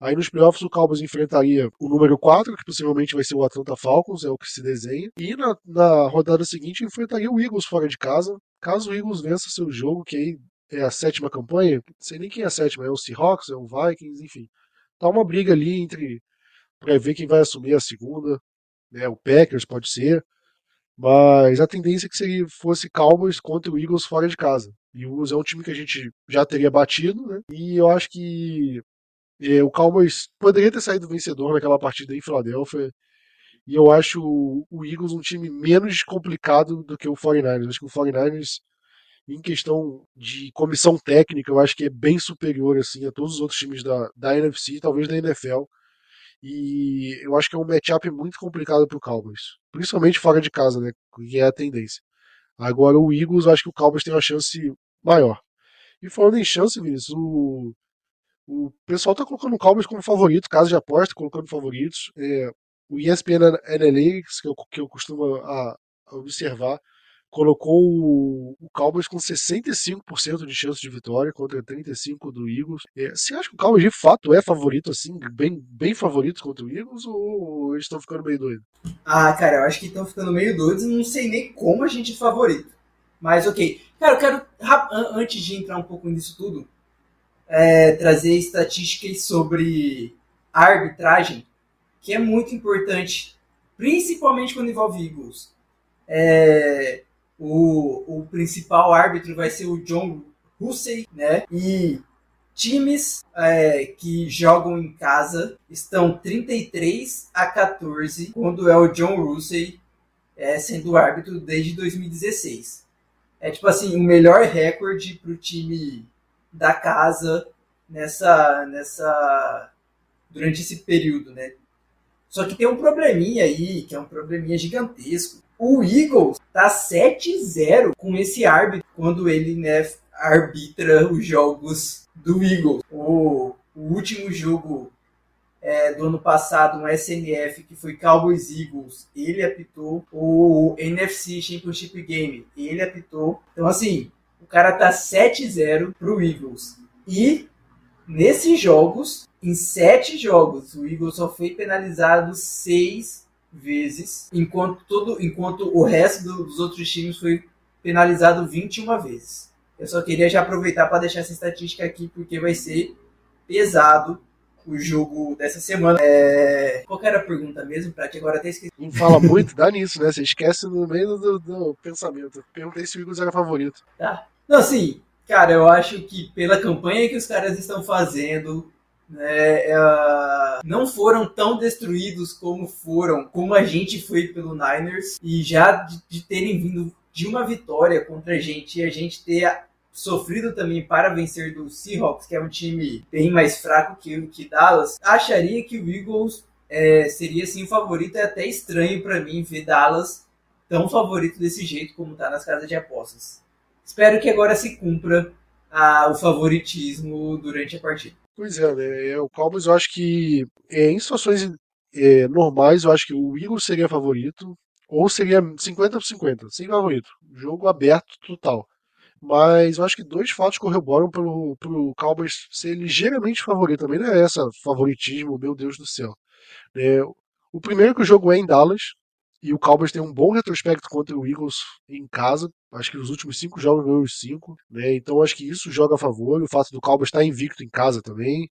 Aí nos playoffs o Cowboys enfrentaria o número 4, que possivelmente vai ser o Atlanta Falcons, é o que se desenha. E na, na rodada seguinte enfrentaria o Eagles fora de casa. Caso o Eagles vença seu jogo, que aí é a sétima campanha, sei nem quem é a sétima, é o Seahawks, é o Vikings, enfim. Tá uma briga ali entre para ver quem vai assumir a segunda, né? O Packers pode ser, mas a tendência é que seria fosse Cowboys contra o Eagles fora de casa. E o Eagles é um time que a gente já teria batido, né? E eu acho que é, o Cowboys poderia ter saído vencedor naquela partida em Filadélfia. E eu acho o Eagles um time menos complicado do que o 49ers. Acho que o 49ers, em questão de comissão técnica, eu acho que é bem superior assim, a todos os outros times da, da NFC, talvez da NFL. E eu acho que é um matchup muito complicado para o Cowboys. Principalmente fora de casa, né? Que é a tendência. Agora o Eagles, eu acho que o Cowboys tem uma chance maior. E falando em chance, Vinícius, o, o pessoal tá colocando o Cowboys como favorito, caso de aposta, colocando favoritos. É, o ESPN Analytics, que eu, que eu costumo a, a observar, colocou o, o Cowboys com 65% de chance de vitória contra 35% do Eagles. É, você acha que o Cowboys de fato é favorito, assim, bem, bem favorito contra o Eagles, ou eles estão ficando meio doidos? Ah, cara, eu acho que estão ficando meio doidos e não sei nem como a gente é favorito. Mas ok. Cara, eu quero, antes de entrar um pouco nisso tudo, é, trazer estatísticas sobre arbitragem, que é muito importante, principalmente quando envolve Eagles. É, o, o principal árbitro vai ser o John Hussey, né? E times é, que jogam em casa estão 33 a 14 quando é o John Russey é, sendo árbitro desde 2016. É tipo assim, o melhor recorde para o time da casa nessa, nessa durante esse período, né? Só que tem um probleminha aí, que é um probleminha gigantesco. O Eagles tá 7-0 com esse árbitro quando ele né, arbitra os jogos do Eagles. O, o último jogo é, do ano passado, um SNF, que foi Cowboys Eagles, ele apitou. O NFC Championship Game, ele apitou. Então, assim, cara tá 7-0 pro Eagles. E nesses jogos, em sete jogos, o Eagles só foi penalizado seis vezes, enquanto todo, enquanto o resto dos outros times foi penalizado 21 vezes. Eu só queria já aproveitar para deixar essa estatística aqui porque vai ser pesado o jogo dessa semana. É... Qual era a pergunta mesmo? Pra que agora até esqueci. Não fala muito, dá nisso, né? Você esquece no meio do, do pensamento. Perguntei se o Eagles era favorito. Tá. Não, sim. Cara, eu acho que pela campanha que os caras estão fazendo, né, uh, não foram tão destruídos como foram, como a gente foi pelo Niners, e já de, de terem vindo de uma vitória contra a gente e a gente ter sofrido também para vencer do Seahawks, que é um time bem mais fraco que o que Dallas, acharia que o Eagles é, seria sim o favorito. É até estranho para mim ver Dallas tão favorito desse jeito como está nas casas de apostas. Espero que agora se cumpra a, o favoritismo durante a partida. Pois é, né? É, o Cowboys eu acho que é, em situações é, normais eu acho que o Eagles seria favorito ou seria 50 por 50, sem favorito. Jogo aberto total. Mas eu acho que dois fatos corroboram pro, pro Cowboys ser ligeiramente favorito. Também não é essa favoritismo, meu Deus do céu. É, o primeiro é que o jogo é em Dallas, e o Cowboys tem um bom retrospecto contra o Eagles em casa. Acho que nos últimos cinco jogos ganhou os cinco. Né? Então acho que isso joga a favor. O fato do Cowboys estar invicto em casa também.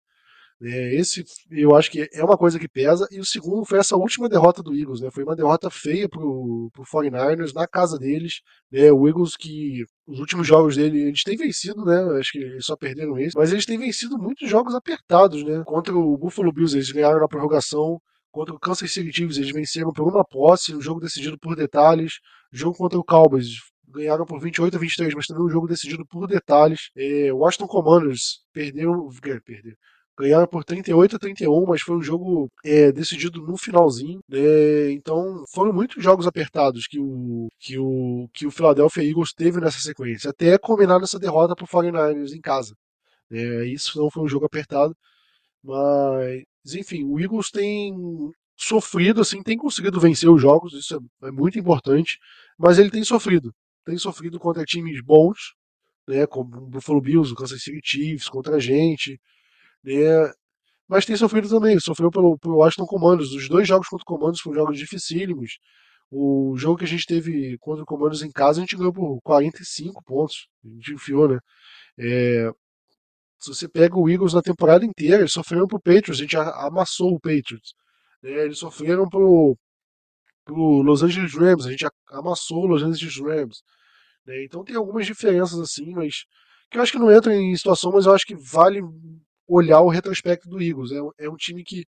Né? Esse eu acho que é uma coisa que pesa. E o segundo foi essa última derrota do Eagles. Né? Foi uma derrota feia pro, pro 49ers na casa deles. Né? O Eagles que os últimos jogos dele, eles têm vencido, né? Acho que eles só perderam esse. Mas eles têm vencido muitos jogos apertados, né? Contra o Buffalo Bills, eles ganharam na prorrogação contra o Kansas City Chiefs, eles venceram por uma posse, um jogo decidido por detalhes. Jogo contra o Cowboys, ganharam por 28 a 23, mas também um jogo decidido por detalhes. É, Washington Commanders perdeu, perdeu, ganharam por 38 a 31, mas foi um jogo é, decidido no finalzinho. Né? Então foram muitos jogos apertados que o, que, o, que o Philadelphia Eagles teve nessa sequência, até combinar nessa derrota para o 49ers em casa. É, isso não foi um jogo apertado, mas enfim, o Eagles tem sofrido, assim, tem conseguido vencer os jogos, isso é, é muito importante, mas ele tem sofrido. Tem sofrido contra times bons, né, como o Buffalo Bills, o Kansas City Chiefs, contra a gente, né, mas tem sofrido também, sofreu pelo, pelo Washington Commanders. Os dois jogos contra o Commanders foram jogos dificílimos. O jogo que a gente teve contra o Commanders em casa, a gente ganhou por 45 pontos. A gente enfiou, né? É, se você pega o Eagles na temporada inteira, eles sofreram pro Patriots, a gente amassou o Patriots. Né? Eles sofreram pro, pro Los Angeles Rams, a gente amassou o Los Angeles Rams. Né? Então tem algumas diferenças assim, mas que eu acho que não entra em situação, mas eu acho que vale olhar o retrospecto do Eagles. É, é um time que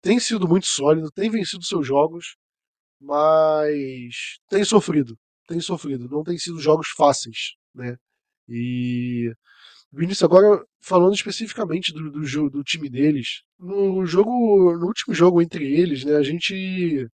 tem sido muito sólido, tem vencido seus jogos, mas tem sofrido, tem sofrido. Não tem sido jogos fáceis, né? E Vinícius, agora falando especificamente do, do, jogo, do time deles, no jogo, no último jogo entre eles, né, a gente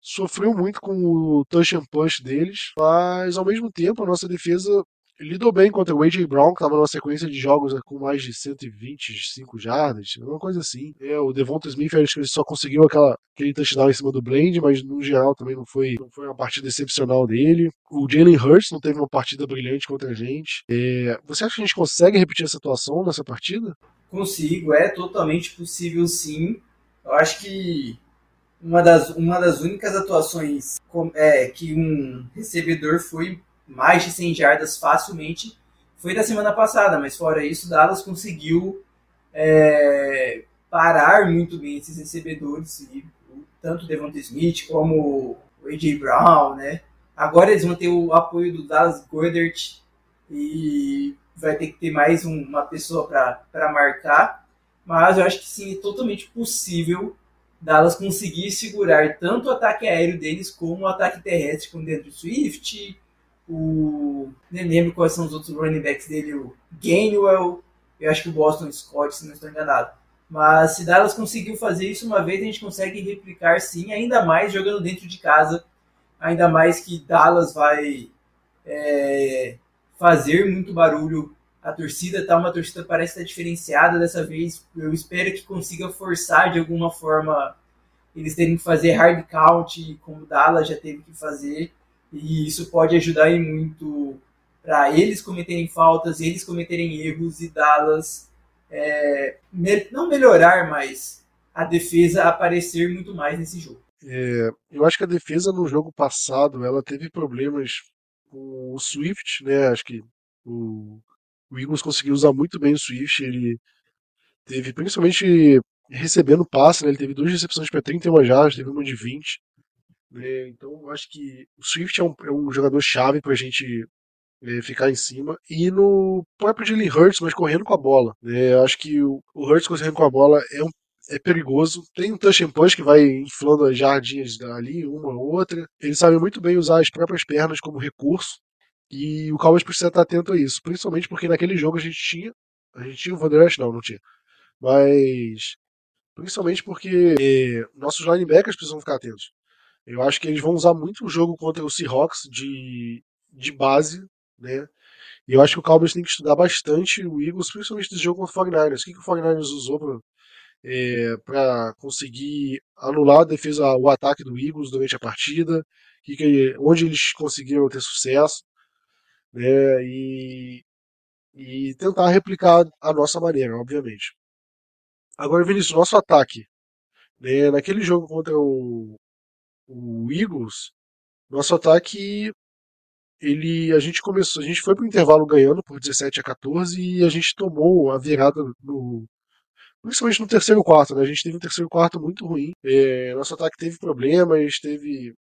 sofreu muito com o touch and punch deles, mas ao mesmo tempo a nossa defesa lidou bem contra o A.J. Brown, que estava numa sequência de jogos com mais de 125 jardas, uma coisa assim. É, o Devonta Smith, acho que ele só conseguiu aquela, aquele touchdown em cima do Blend, mas no geral também não foi, não foi uma partida excepcional dele. O Jalen Hurts não teve uma partida brilhante contra a gente. É, você acha que a gente consegue repetir essa atuação nessa partida? Consigo, é totalmente possível sim. Eu acho que uma das, uma das únicas atuações é, que um recebedor foi mais de 100 jardas facilmente foi da semana passada, mas fora isso, Dallas conseguiu é, parar muito bem esses recebedores, e, tanto o Devonta Smith como o A.J. Brown, né? Agora eles vão ter o apoio do Dallas Goddard e vai ter que ter mais um, uma pessoa para marcar, mas eu acho que sim, é totalmente possível Dallas conseguir segurar tanto o ataque aéreo deles como o ataque terrestre com dentro do Swift, o. Nem lembro quais são os outros running backs dele, o Gainwell, eu acho que o Boston Scott, se não estou enganado. Mas se Dallas conseguiu fazer isso uma vez, a gente consegue replicar sim, ainda mais jogando dentro de casa, ainda mais que Dallas vai é, fazer muito barulho. A torcida tá uma torcida parece estar diferenciada dessa vez. Eu espero que consiga forçar de alguma forma eles terem que fazer hard count, como Dallas já teve que fazer. E isso pode ajudar em muito para eles cometerem faltas, eles cometerem erros e Dallas é, me, não melhorar, mas a defesa aparecer muito mais nesse jogo. É, eu acho que a defesa no jogo passado ela teve problemas com o Swift, né? Acho que o, o Eagles conseguiu usar muito bem o Swift. Ele teve principalmente recebendo passe, né? Ele teve duas recepções para 31 jardas, teve uma de 20. Né? Então, eu acho que o Swift é um, é um jogador chave para a gente é, ficar em cima. E no próprio Jalen Hurts, mas correndo com a bola. Né? Eu acho que o, o Hurts correndo com a bola é, um, é perigoso. Tem um touch and punch que vai inflando as jardinhas ali, uma ou outra. Ele sabe muito bem usar as próprias pernas como recurso. E o Cowboys precisa estar atento a isso. Principalmente porque naquele jogo a gente tinha. A gente tinha o Van Não, não tinha. Mas. Principalmente porque é, nossos linebackers precisam ficar atentos. Eu acho que eles vão usar muito o jogo contra o Seahawks de, de base, né? E eu acho que o Cowboys tem que estudar bastante o Eagles, principalmente desse jogo contra o 49ers. O que, que o 49ers usou para é, conseguir anular a defesa, o ataque do Eagles durante a partida? Que que, onde eles conseguiram ter sucesso? Né? E, e tentar replicar a nossa maneira, obviamente. Agora, Vinícius, nosso ataque. Né? Naquele jogo contra o, o Eagles, nosso ataque ele a gente começou, a gente foi pro intervalo ganhando por 17 a 14 e a gente tomou a virada no principalmente no terceiro quarto, né? A gente teve um terceiro quarto muito ruim. É, nosso ataque teve problemas, teve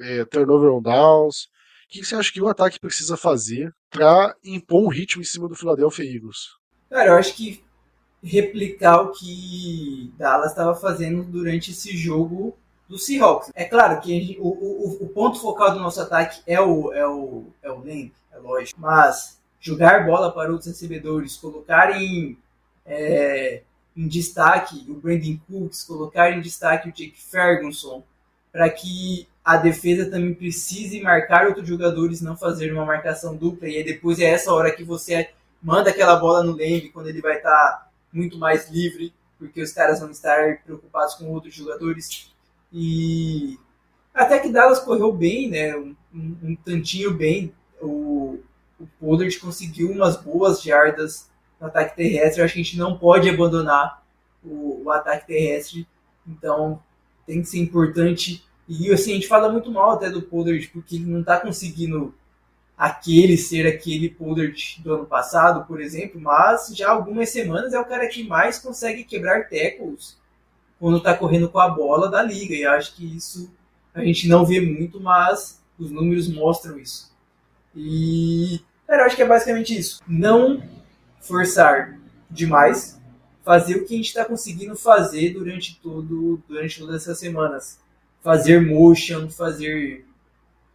é, turnover on downs. O que você acha que o ataque precisa fazer para impor um ritmo em cima do Philadelphia Eagles? Cara, eu acho que replicar o que Dallas estava fazendo durante esse jogo do Seahawks. É claro que gente, o, o, o, ponto focal do nosso ataque é o, é o, é o Lamb, é lógico. Mas jogar bola para outros recebedores, colocar em, é, em destaque o Brandon Cooks, colocar em destaque o Jake Ferguson, para que a defesa também precise marcar outros jogadores, não fazer uma marcação dupla, e aí depois é essa hora que você manda aquela bola no Lamb, quando ele vai estar tá muito mais livre, porque os caras vão estar preocupados com outros jogadores. E até que Dallas correu bem, né? Um, um, um tantinho bem. O, o Pollard conseguiu umas boas jardas no ataque terrestre. Eu acho que a gente não pode abandonar o, o ataque terrestre. Então tem que ser importante. E assim, a gente fala muito mal até do Pollard, porque ele não está conseguindo aquele ser aquele Pollard do ano passado, por exemplo, mas já algumas semanas é o cara que mais consegue quebrar tackles quando está correndo com a bola da liga. E acho que isso a gente não vê muito, mas os números mostram isso. E cara, eu acho que é basicamente isso. Não forçar demais, fazer o que a gente está conseguindo fazer durante todo durante todas essas semanas. Fazer motion, fazer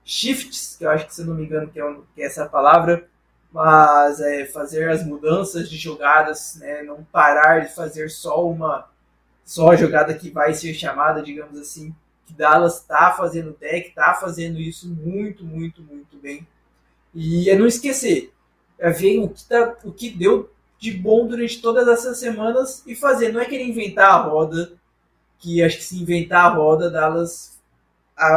shifts, que eu acho que se não me engano que é, que é essa palavra, mas é fazer as mudanças de jogadas, né, não parar de fazer só uma só a jogada que vai ser chamada, digamos assim, que Dallas está fazendo deck, está fazendo isso muito, muito, muito bem. E é não esquecer, é ver o que, tá, o que deu de bom durante todas essas semanas e fazer. Não é querer inventar a roda, que acho que se inventar a roda, Dallas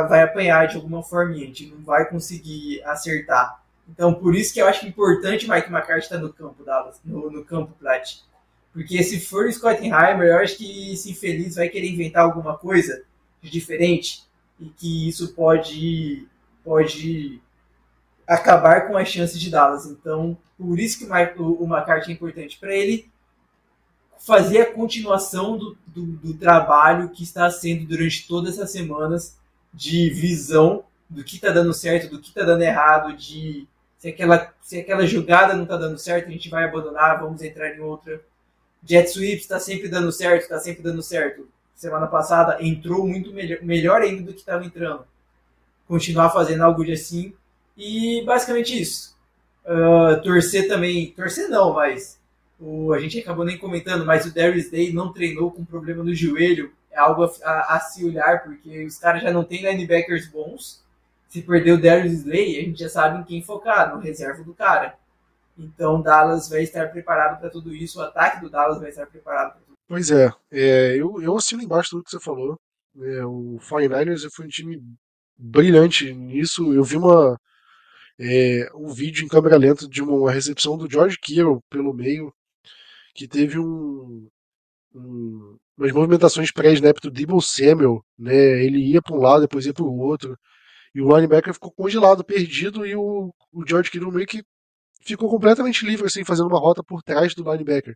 vai apanhar de alguma forma, a gente não vai conseguir acertar. Então, por isso que eu acho importante Mike McCarthy estar no campo, Dallas, no, no campo Plat. Porque se for o Scottenheimer, eu acho que esse infeliz vai querer inventar alguma coisa de diferente e que isso pode, pode acabar com as chances de Dallas. Então, por isso que o, o McCarthy é importante para ele fazer a continuação do, do, do, trabalho que está sendo durante todas essas semanas de visão do que está dando certo, do que está dando errado, de se aquela, se aquela jogada não está dando certo, a gente vai abandonar, vamos entrar em outra. Jet sweep está sempre dando certo, está sempre dando certo. Semana passada entrou muito melhor, melhor ainda do que estava entrando. Continuar fazendo algo de assim e basicamente isso. Uh, torcer também, torcer não, mas o, a gente acabou nem comentando, mas o Darius Day não treinou com problema no joelho. É algo a, a, a se olhar, porque os caras já não têm linebackers bons. Se perder o Darius Day, a gente já sabe em quem focar, no reserva do cara. Então Dallas vai estar preparado para tudo isso, o ataque do Dallas vai estar preparado para tudo Pois é, é eu, eu assino embaixo tudo que você falou. É, o 49ers foi um time brilhante nisso. Eu vi uma, é, um vídeo em câmera lenta de uma recepção do George Kittle pelo meio, que teve um, um umas movimentações pré-snap do Debo Samuel, né? Ele ia para um lado, depois ia para o outro, e o linebacker ficou congelado, perdido, e o, o George Kittle meio que ficou completamente livre, assim, fazendo uma rota por trás do linebacker.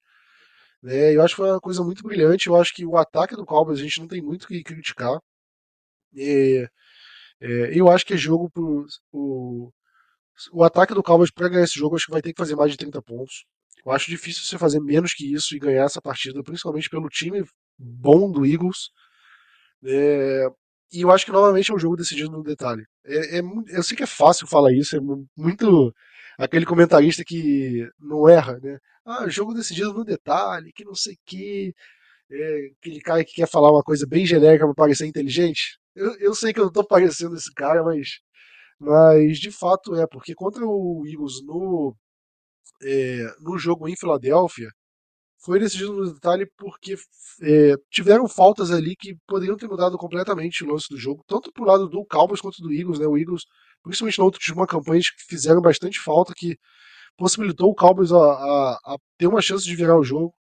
Né? Eu acho que foi uma coisa muito brilhante. Eu acho que o ataque do Cowboys a gente não tem muito o que criticar. É, eu acho que é jogo pro, o, o ataque do Cowboys para ganhar esse jogo, acho que vai ter que fazer mais de 30 pontos. Eu acho difícil você fazer menos que isso e ganhar essa partida, principalmente pelo time bom do Eagles. É, e eu acho que novamente é um jogo decidido no detalhe. É, é, eu sei que é fácil falar isso, é muito aquele comentarista que não erra, né? Ah, jogo decidido no detalhe, que não sei que. É, aquele cara que quer falar uma coisa bem genérica para parecer inteligente. Eu, eu sei que eu não tô parecendo esse cara, mas mas de fato é, porque contra o Eagles no, é, no jogo em Filadélfia, foi decidido no detalhe porque é, tiveram faltas ali que poderiam ter mudado completamente o lance do jogo, tanto pro lado do Cowboys quanto do Eagles, né? O Eagles, principalmente na última campanha, que fizeram bastante falta, que possibilitou o Cowboys a, a, a ter uma chance de virar o jogo.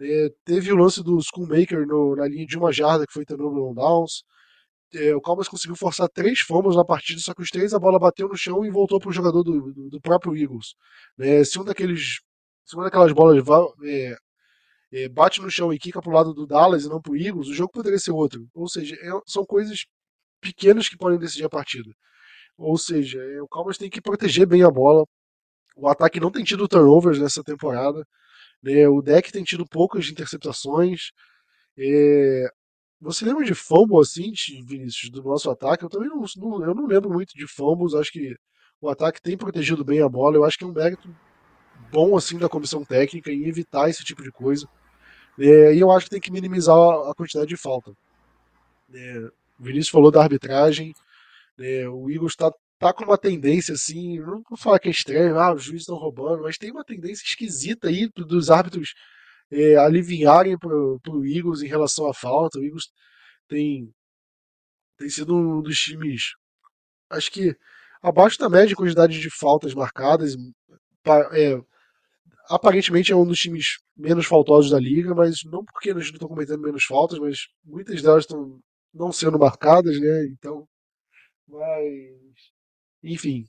É, teve o lance do Schoolmaker no, na linha de uma jarda, que foi também no downs é, o Cowboys conseguiu forçar três fumbles na partida, só que os três a bola bateu no chão e voltou para o jogador do, do, próprio Eagles. É, se um daqueles, se uma daquelas bolas é, bate no chão e quica para o lado do Dallas e não para o Eagles, o jogo poderia ser outro. Ou seja, é, são coisas pequenas que podem decidir a partida. Ou seja, é, o Cowboys tem que proteger bem a bola. O ataque não tem tido turnovers nessa temporada. Né? O deck tem tido poucas interceptações. É, você lembra de fumble assim, Vinícius, do nosso ataque? Eu também não, não, eu não lembro muito de fumbles. Acho que o ataque tem protegido bem a bola. Eu acho que é um mérito bom assim da comissão técnica em evitar esse tipo de coisa. É, e eu acho que tem que minimizar a quantidade de falta. É, o Vinícius falou da arbitragem. É, o Eagles está tá com uma tendência assim, não vou falar que é estranho, ah, os juízes estão roubando, mas tem uma tendência esquisita aí dos árbitros é, para o Eagles em relação à falta. O Eagles tem, tem sido um dos times, acho que abaixo da média quantidade de faltas marcadas. É, aparentemente é um dos times menos faltosos da liga, mas não porque eles não estão cometendo menos faltas, mas muitas delas estão não sendo marcadas, né? Então, mas enfim,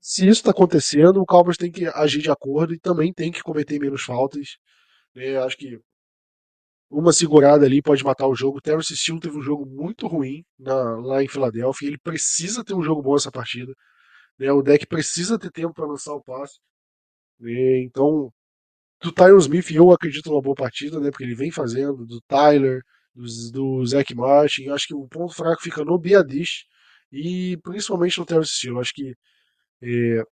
se isso está acontecendo, o Cowboys tem que agir de acordo e também tem que cometer menos faltas. Né? Acho que uma segurada ali pode matar o jogo. O Terrence Steele teve um jogo muito ruim na, lá em Filadélfia. Ele precisa ter um jogo bom essa partida. Né? O deck precisa ter tempo para lançar o passe. Né? Então, do Tyron Smith, eu acredito numa boa partida, né? porque ele vem fazendo. Do Tyler, do, do Zach Martin. Eu acho que o ponto fraco fica no Biadish e principalmente no Terrence Steele. Eu acho que é,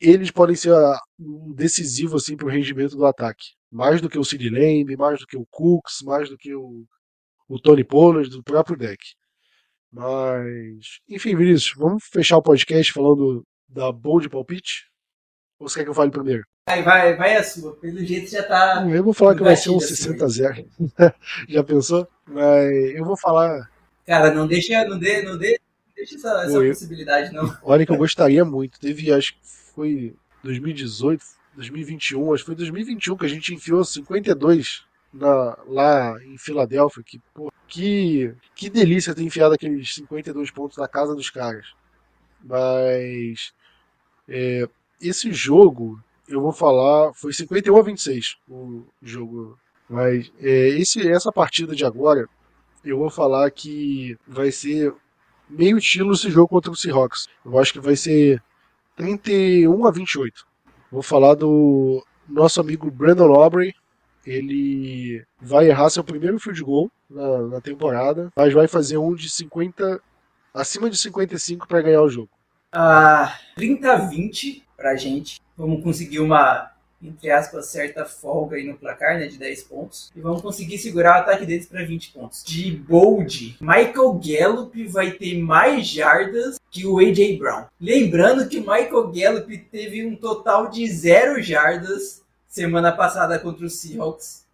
eles podem ser um decisivo assim, para o rendimento do ataque. Mais do que o Sid Lamb, mais do que o Cooks, mais do que o, o Tony Pollard, do próprio deck. Mas, enfim, Vinícius, vamos fechar o podcast falando da bold palpite? Ou você quer que eu fale primeiro? Vai, vai, vai a sua. Pelo jeito já tá. Eu vou falar que vai ser um Gatilho, assim, 60 a 0. Já pensou? Mas eu vou falar. Cara, não deixa, não dê, não dê, não deixa essa, essa eu- possibilidade, não. Olha que eu gostaria muito. Teve, acho que foi 2018, 2021, acho que foi 2021 que a gente enfiou 52 na, lá em Filadélfia. Que, pô, que, que delícia ter enfiado aqueles 52 pontos na casa dos caras. Mas é, esse jogo, eu vou falar, foi 51 a 26 o jogo. Mas é, esse, essa partida de agora, eu vou falar que vai ser meio estilo esse jogo contra o Seahawks. Eu acho que vai ser 31 a 28. Vou falar do nosso amigo Brandon Aubrey. Ele vai errar seu primeiro field goal na, na temporada, mas vai fazer um de 50 acima de 55 para ganhar o jogo. Ah, 30 a 20 pra gente. Vamos conseguir uma, entre aspas, certa folga aí no placar, né? De 10 pontos. E vamos conseguir segurar o ataque deles pra 20 pontos. De bold, Michael Gallup vai ter mais jardas que o A.J. Brown. Lembrando que Michael Gallup teve um total de zero jardas semana passada contra o Seahawks.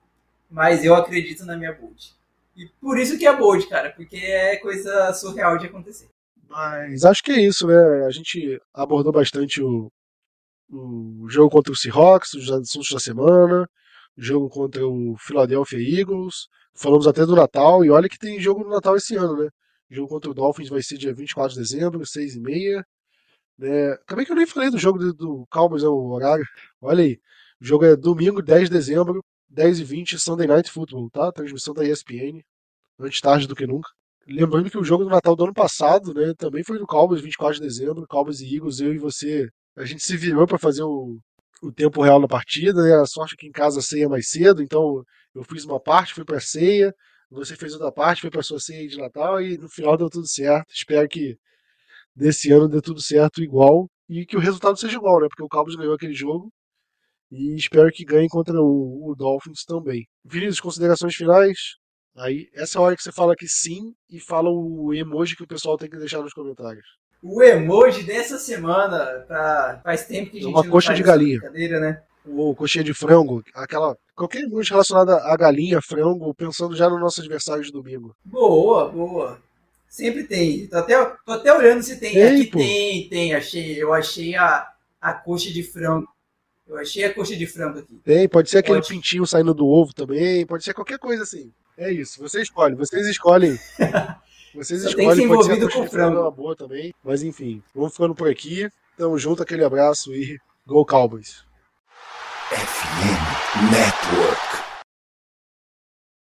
Mas eu acredito na minha bold. E por isso que é bold, cara, porque é coisa surreal de acontecer. Mas acho que é isso, né? A gente abordou bastante o, o jogo contra o Seahawks, os assuntos da semana, jogo contra o Philadelphia Eagles. Falamos até do Natal, e olha que tem jogo no Natal esse ano, né? O jogo contra o Dolphins vai ser dia 24 de dezembro, 6 e meia. Né? Também que eu nem falei do jogo do, do Cowboys, é o horário. Olha aí, o jogo é domingo, 10 de dezembro, 10 e 20 Sunday Night Football, tá? Transmissão da ESPN, antes tarde do que nunca. Lembrando que o jogo do Natal do ano passado, né, também foi no Cowboys, 24 de dezembro, Cowboys e Eagles, eu e você, a gente se virou para fazer o, o tempo real da partida, né? A sorte é que em casa a ceia é mais cedo, então eu fiz uma parte, fui para ceia, você fez outra parte, foi para sua ceia de Natal e no final deu tudo certo. Espero que desse ano dê tudo certo igual e que o resultado seja igual, né? Porque o Cowboys ganhou aquele jogo e espero que ganhe contra o, o Dolphins também. Vinícius, considerações finais? Aí, essa é a hora que você fala que sim e fala o emoji que o pessoal tem que deixar nos comentários. O emoji dessa semana, pra... faz tempo que a É gente uma coxa de galinha. brincadeira, né? Ou coxinha de frango, aquela. Qualquer emoji relacionado a galinha, frango, pensando já no nosso adversário de domingo. Boa, boa. Sempre tem. Tô até, tô até olhando se tem. Tem, Aqui pô. tem, tem. Achei, eu achei a, a coxa de frango. Eu achei a coxa de frango aqui. Tem, pode ser aquele Ótimo. pintinho saindo do ovo também, pode ser qualquer coisa assim. É isso, você escolhe, vocês escolhem. Vocês escolhem, pode ser com frango, uma boa também. Mas enfim, vamos ficando por aqui. Tamo junto, aquele abraço e Go Cowboys! FM Network.